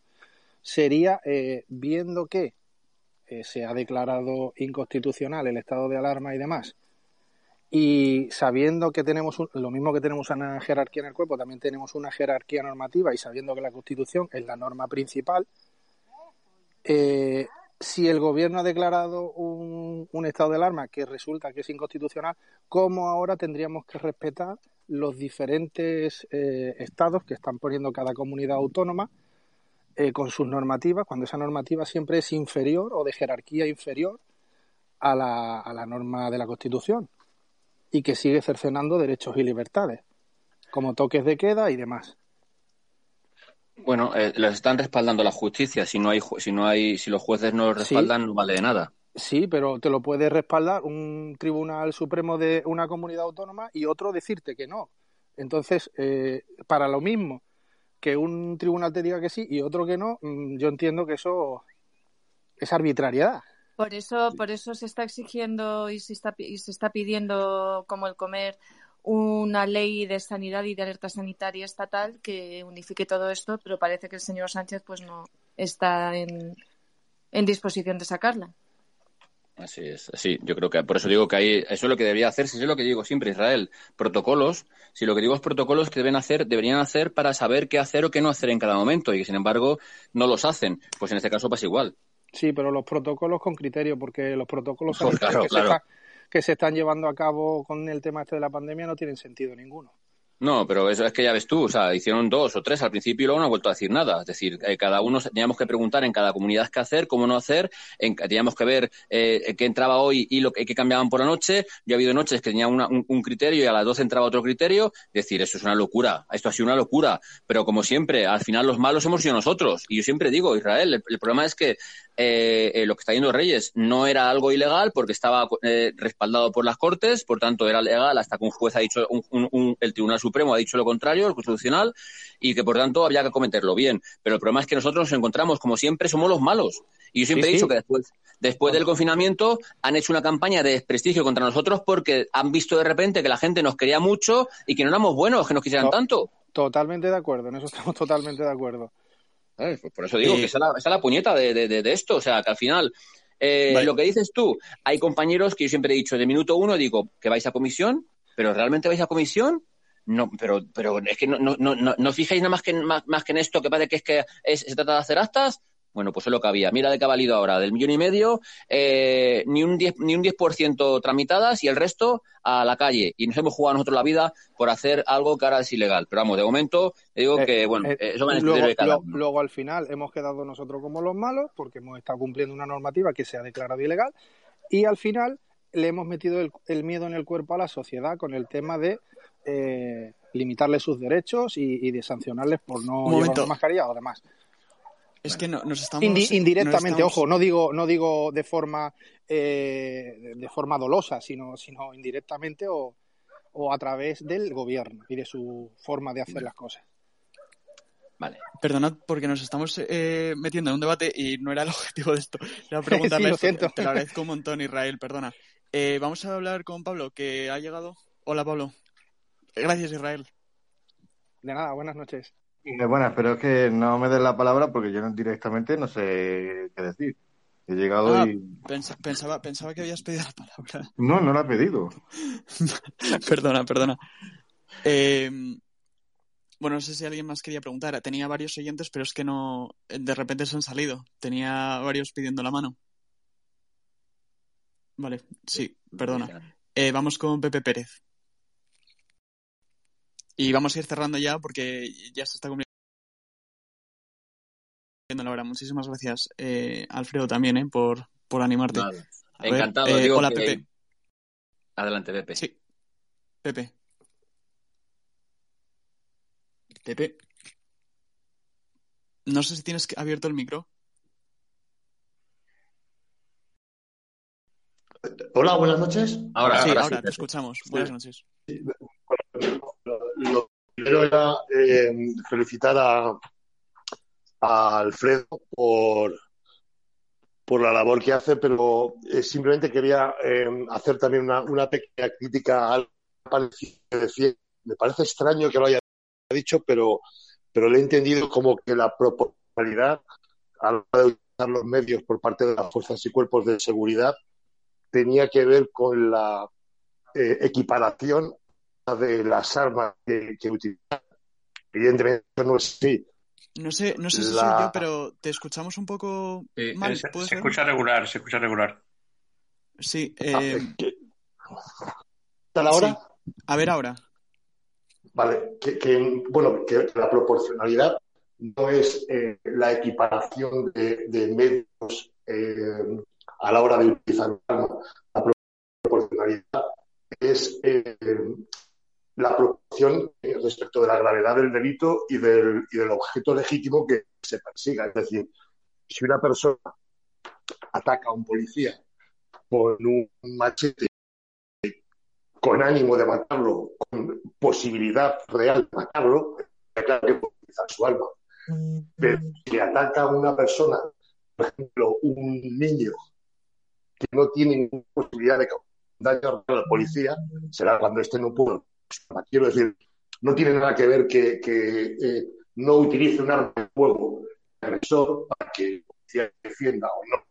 sería, eh, viendo que se ha declarado inconstitucional el estado de alarma y demás, y sabiendo que tenemos lo mismo que tenemos una jerarquía en el cuerpo, también tenemos una jerarquía normativa y sabiendo que la Constitución es la norma principal, si el gobierno ha declarado un, estado de alarma que resulta que es inconstitucional, ¿cómo ahora tendríamos que respetar los diferentes eh, estados que están poniendo cada comunidad autónoma eh, con sus normativas, cuando esa normativa siempre es inferior o de jerarquía inferior a la, a la norma de la Constitución y que sigue cercenando derechos y libertades, como toques de queda y demás? Bueno, eh, los están respaldando la justicia. Si no hay, si no hay, si los jueces no los respaldan, no vale de nada. Sí, pero te lo puede respaldar un tribunal supremo de una comunidad autónoma y otro decirte que no. Entonces, eh, para lo mismo que un tribunal te diga que sí y otro que no, mm, yo entiendo que eso es arbitrariedad. Por eso, por eso se está exigiendo y se está, y se está pidiendo, como el comer, una ley de sanidad y de alerta sanitaria estatal que unifique todo esto, pero parece que el señor Sánchez pues no está en, disposición de sacarla. Así es, sí, yo creo que por eso digo que hay, eso es lo que debería hacerse, eso es lo que digo siempre, Israel, protocolos, si lo que digo es protocolos que deben hacer, deberían hacer para saber qué hacer o qué no hacer en cada momento y que sin embargo no los hacen, pues en este caso pasa igual. Sí, pero los protocolos con criterio, porque los protocolos que, Se que se están llevando a cabo con el tema este de la pandemia no tienen sentido ninguno. No, pero eso es que ya ves tú, o sea, hicieron dos o tres al principio y luego no han vuelto a decir nada. Es decir, eh, cada uno teníamos que preguntar en cada comunidad qué hacer, cómo no hacer, teníamos que ver eh, qué entraba hoy y lo que, cambiaban por la noche. Yo ha habido noches que tenía un, criterio y a las 12 entraba otro criterio. Es decir, eso es una locura, esto ha sido una locura. Pero como siempre, al final los malos hemos sido nosotros. Y yo siempre digo, Israel, el problema es que eh, eh, lo que está yendo Reyes no era algo ilegal porque estaba eh, respaldado por las Cortes, por tanto era legal hasta que un juez ha dicho, el Tribunal Supremo ha dicho lo contrario, el Constitucional, y que por tanto había que cometerlo bien. Pero el problema es que nosotros nos encontramos, como siempre, somos los malos. Y yo siempre he dicho que después, después del confinamiento han hecho una campaña de desprestigio contra nosotros porque han visto de repente que la gente nos quería mucho y que no éramos buenos, que nos quisieran tanto. Totalmente de acuerdo, en eso estamos totalmente de acuerdo. Pues por eso digo que esa es, la, puñeta de, esto. O sea, que al final, eh, lo que dices tú, hay compañeros que yo siempre he dicho de minuto uno, digo que vais a comisión, pero ¿realmente vais a comisión? No, pero, pero es que no, no, no, no fijáis nada más que, más, más que en esto que parece que es que se trata de hacer actas. Bueno, pues es lo que había. Mira de qué ha valido ahora. Del millón y medio, eh, ni un 10%, ni un 10 tramitadas y el resto a la calle. Y nos hemos jugado nosotros la vida por hacer algo que ahora es ilegal. Pero vamos, de momento, digo eh, que, bueno, eh, eso va a luego, al final hemos quedado nosotros como los malos porque hemos estado cumpliendo una normativa que se ha declarado ilegal. Y al final le hemos metido el, miedo en el cuerpo a la sociedad con el tema de limitarle sus derechos y, de sancionarles por no llevar mascarilla o demás. Es que no, nos estamos indirectamente, ojo, no digo no digo de forma eh, de forma dolosa, sino sino indirectamente o, o a través del gobierno y de su forma de hacer las cosas. Vale. Perdonad porque nos estamos eh, metiendo en un debate y no era el [laughs] objetivo de esto. Era preguntarle, [laughs] sí, lo te lo [laughs] agradezco un montón, Israel, perdona. Eh, vamos a hablar con Pablo, que ha llegado. Hola, Pablo. Gracias, Israel. De nada, buenas noches. Bueno, pero es que no me des la palabra porque yo directamente no sé qué decir. He llegado ah, y. Pensaba, pensaba que habías pedido la palabra. No, no la he pedido. [laughs] perdona, perdona. Em, bueno, no sé si alguien más quería preguntar. Tenía varios oyentes, pero es que no. De repente se han salido. Tenía varios pidiendo la mano. Vale, sí, perdona. Eh, vamos con Pepe Pérez. Y vamos a ir cerrando ya porque ya se está cumpliendo la hora. Muchísimas gracias, eh, Alfredo, también, eh, por, por animarte. Encantado. Eh, hola, Pepe. Adelante, Pepe. Sí. Pepe. Pepe. No sé si tienes abierto el micro. Hola, buenas noches. Ahora sí, ahora, te escuchamos. Buenas noches lo primero era eh, felicitar a, Alfredo por, por la labor que hace, pero eh, simplemente quería eh, hacer también una, pequeña crítica al Me parece extraño que lo haya dicho, pero, pero le he entendido como que la proporcionalidad a la hora de utilizar los medios por parte de las fuerzas y cuerpos de seguridad tenía que ver con la equiparación de las armas que, que utilizan. Evidentemente no es así. No sé, no sé si soy yo, pero te escuchamos un poco mal. se, escucha regular, se escucha regular. Sí. Eh... ¿Está la hora? A ver ahora. Vale, que, bueno, que la proporcionalidad no es eh, la equiparación de, de medios eh, a la hora de utilizar un arma. La proporcionalidad es eh, la proporción respecto de la gravedad del delito y del, y del objeto legítimo que se persiga. Es decir, si una persona ataca a un policía con un machete con ánimo de matarlo, con posibilidad real de matarlo, claro que puede utilizar su alma. Pero si ataca a una persona, por ejemplo, un niño que no tiene ninguna posibilidad de daño a la policía, será cuando esté en un pueblo Quiero decir, no tiene nada que ver que, eh, no utilice un arma de fuego agresor para que se defienda o no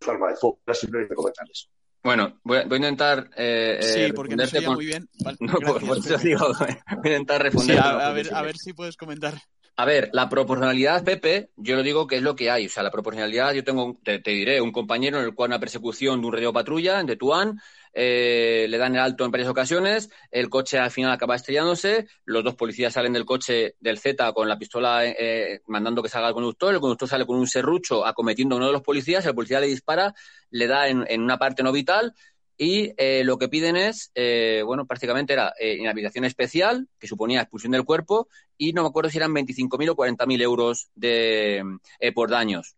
su arma de fuego. Era simplemente comentar eso. Bueno, voy a, intentar. Eh, sí, porque no se muy bien. [laughs] no, pues, digo, voy a intentar responder. a, ver, a ver si puedes comentar. A ver, la proporcionalidad, Pepe, yo lo digo que es lo que hay. O sea, la proporcionalidad, yo tengo, te, diré, un compañero en el cual una persecución de un radio patrulla en Tetuán, eh, le dan el alto en varias ocasiones, el coche al final acaba estrellándose, los dos policías salen del coche del Z con la pistola eh, mandando que salga el conductor, el conductor sale con un serrucho acometiendo a uno de los policías, el policía le dispara, le da en, en una parte no vital y eh, lo que piden es, eh, bueno, prácticamente era eh, inhabilitación especial, que suponía expulsión del cuerpo, y no me acuerdo si eran 25.000 o 40.000 euros de, eh, por daños.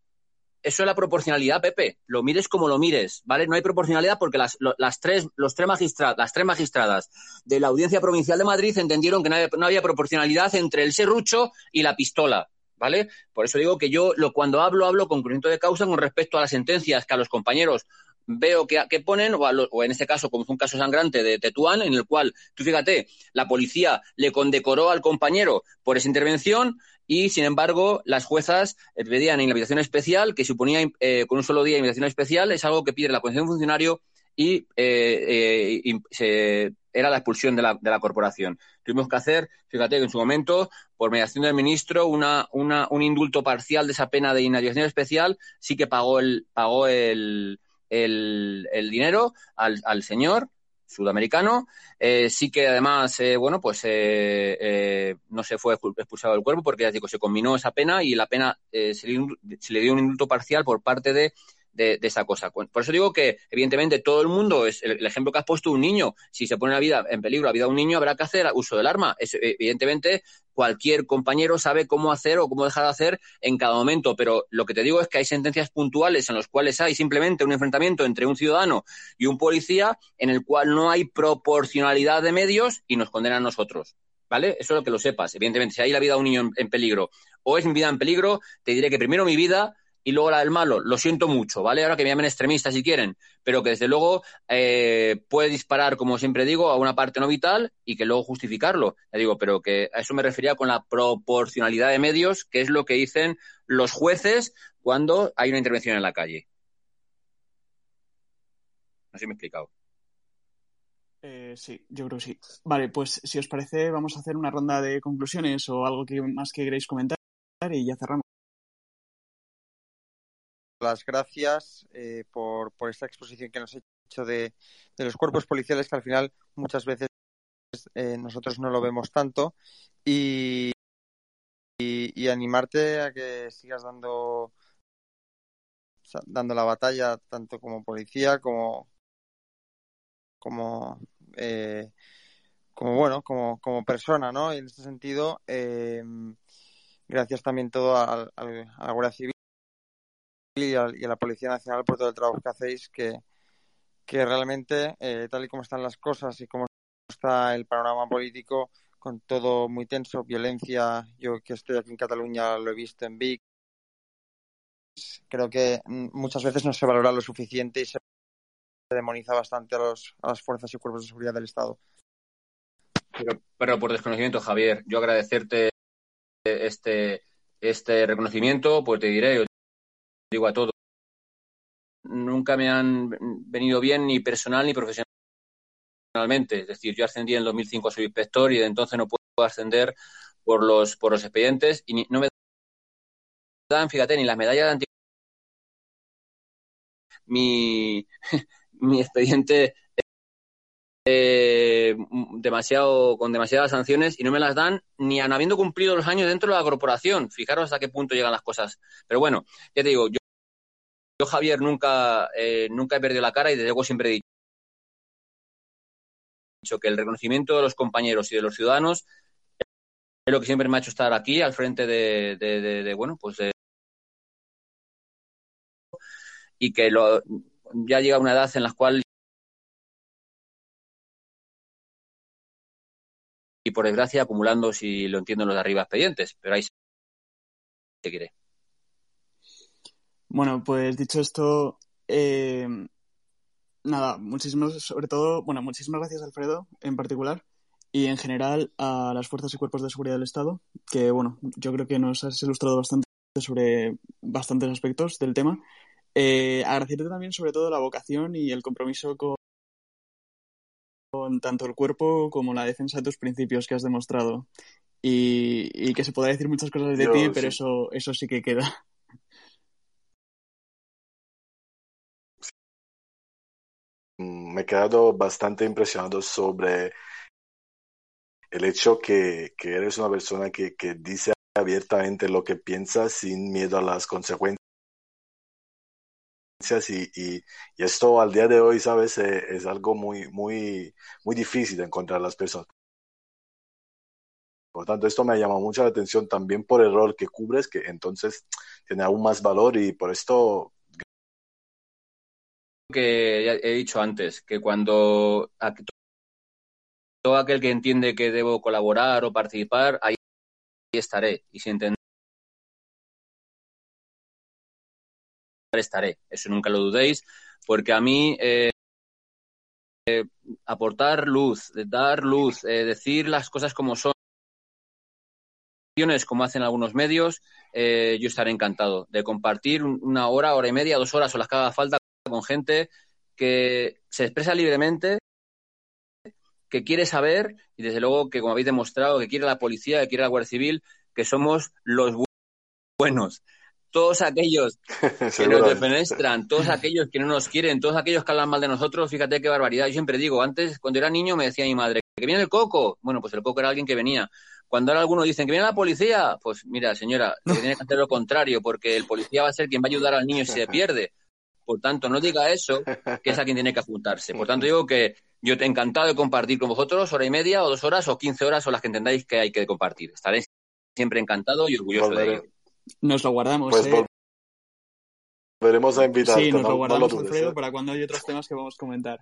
Eso es la proporcionalidad, Pepe. Lo mires como lo mires, ¿vale? No hay proporcionalidad porque las, tres, los tres magistradas, las tres magistradas de la Audiencia Provincial de Madrid entendieron que no había, no había proporcionalidad entre el serrucho y la pistola. ¿vale? Por eso digo que yo lo, cuando hablo, hablo con conocimiento de causa con respecto a las sentencias que a los compañeros veo que, que ponen, o, en este caso, como fue un caso sangrante de Tetuán, en el cual, tú fíjate, la policía le condecoró al compañero por esa intervención y, sin embargo, las juezas eh, pedían inhabilitación especial, que suponía eh, con un solo día inhabilitación especial, es algo que pide la condición de funcionario y, eh, se, era la expulsión de la, de la, corporación. Tuvimos que hacer, fíjate que en su momento, por mediación del ministro, una, una, un indulto parcial de esa pena de inhabilitación especial, sí que pagó el, pagó el, el, el dinero al, al, señor sudamericano. Eh, sí que además, eh, bueno, pues eh, eh, no se fue expulsado del cuerpo porque ya digo, se combinó esa pena y la pena eh, se, le, se, le, dio un indulto parcial por parte de de, esa cosa. Por eso digo que, evidentemente, todo el mundo, es el, ejemplo que has puesto, un niño, si se pone la vida en peligro, la vida de un niño, habrá que hacer uso del arma. Es, evidentemente, cualquier compañero sabe cómo hacer o cómo dejar de hacer en cada momento, pero lo que te digo es que hay sentencias puntuales en las cuales hay simplemente un enfrentamiento entre un ciudadano y un policía en el cual no hay proporcionalidad de medios y nos condenan a nosotros. ¿Vale? Eso es lo que lo sepas. Evidentemente, si hay la vida de un niño en peligro o es mi vida en peligro, te diré que primero mi vida y luego la del malo, lo siento mucho, ¿vale? Ahora que me llamen extremista si quieren, pero que desde luego eh, puede disparar, como siempre digo, a una parte no vital y que luego justificarlo. Ya digo, pero que a eso me refería con la proporcionalidad de medios, que es lo que dicen los jueces cuando hay una intervención en la calle. No sé si me he explicado. Eh, sí, yo creo que sí. Vale, pues si os parece, vamos a hacer una ronda de conclusiones o algo que más que queréis comentar y ya cerramos las gracias eh, por, por, esta exposición que nos ha hecho de, de, los cuerpos policiales, que al final muchas veces eh, nosotros no lo vemos tanto, y, y, animarte a que sigas dando, dando la batalla tanto como policía como, como, eh, como bueno, como, como persona, ¿no? Y en este sentido, eh, gracias también todo al, al, a la Guardia Civil y a, la Policía Nacional por todo el trabajo que hacéis, que, que realmente, eh, tal y como están las cosas y como está el panorama político, con todo muy tenso, violencia, yo que estoy aquí en Cataluña lo he visto en Vic, creo que muchas veces no se valora lo suficiente y se demoniza bastante a, los, a las fuerzas y cuerpos de seguridad del Estado. Pero, pero por desconocimiento, Javier, yo agradecerte este, este reconocimiento, pues te diré, digo a todos, nunca me han venido bien ni personal ni profesionalmente. Es decir, yo ascendí en 2005 a subinspector y de entonces no puedo ascender por los, por los expedientes y ni, no me dan, fíjate, ni las medallas de antigüedad. Mi, [laughs] mi expediente eh, demasiado, con demasiadas sanciones y no me las dan ni habiendo cumplido los años dentro de la corporación. Fijaros hasta qué punto llegan las cosas. Pero bueno, ya te digo, yo, yo Javier, nunca, eh, nunca he perdido la cara y desde luego siempre he dicho que el reconocimiento de los compañeros y de los ciudadanos es lo que siempre me ha hecho estar aquí al frente de, bueno, pues de, y que lo, ya llega una edad en la cual y por desgracia acumulando, si lo entiendo, los de arriba expedientes, pero ahí se quiere. Bueno, pues dicho esto, eh, nada, muchísimas, sobre todo, bueno, muchísimas gracias Alfredo en particular y en general a las fuerzas y cuerpos de seguridad del Estado, que bueno, yo creo que nos has ilustrado bastante sobre bastantes aspectos del tema. Eh, agradecerte también sobre todo la vocación y el compromiso con con tanto el cuerpo como la defensa de tus principios que has demostrado. y, que se podrá decir muchas cosas de ti, pero eso, eso sí que queda. Me he quedado bastante impresionado sobre el hecho que, que eres una persona que, que dice abiertamente lo que piensa sin miedo a las consecuencias. Y, y, esto al día de hoy, ¿sabes? Eh, es algo muy, muy, muy difícil de encontrar las personas. Por tanto, esto me llama mucho la atención también por el rol que cubres, que entonces tiene aún más valor y por esto... Que he dicho antes, que cuando todo aquel que entiende que debo colaborar o participar, ahí estaré. Y si entender estaré. Eso nunca lo dudéis, porque a mí eh, eh, aportar luz, dar luz, eh, decir las cosas como son, como hacen algunos medios, yo estaré encantado de compartir una hora, hora y media, dos horas o las que haga falta con gente que se expresa libremente, que quiere saber y desde luego que, como habéis demostrado, que quiere la policía, que quiere la Guardia Civil, que somos los buenos. Todos aquellos [laughs] que nos defenestran, todos aquellos que no nos quieren, todos aquellos que hablan mal de nosotros, fíjate qué barbaridad. Yo siempre digo, antes, cuando era niño, me decía mi madre, que viene el coco. Bueno, pues el coco era alguien que venía. Cuando ahora algunos dicen que viene la policía, pues mira, señora, tiene que hacer lo contrario, porque el policía va a ser quien va a ayudar al niño si se pierde. Por tanto, no diga eso, que es a quien tiene que apuntarse. Por tanto, [laughs] digo que yo te encantado de compartir con vosotros hora y media o dos horas o quince horas o las que entendáis que hay que compartir. Estaré siempre encantado y orgulloso de ello. Nos lo guardamos. Pues ¿eh? volveremos a invitar. Sí, nos lo guardamos, Alfredo, para cuando hay otros temas que vamos a comentar.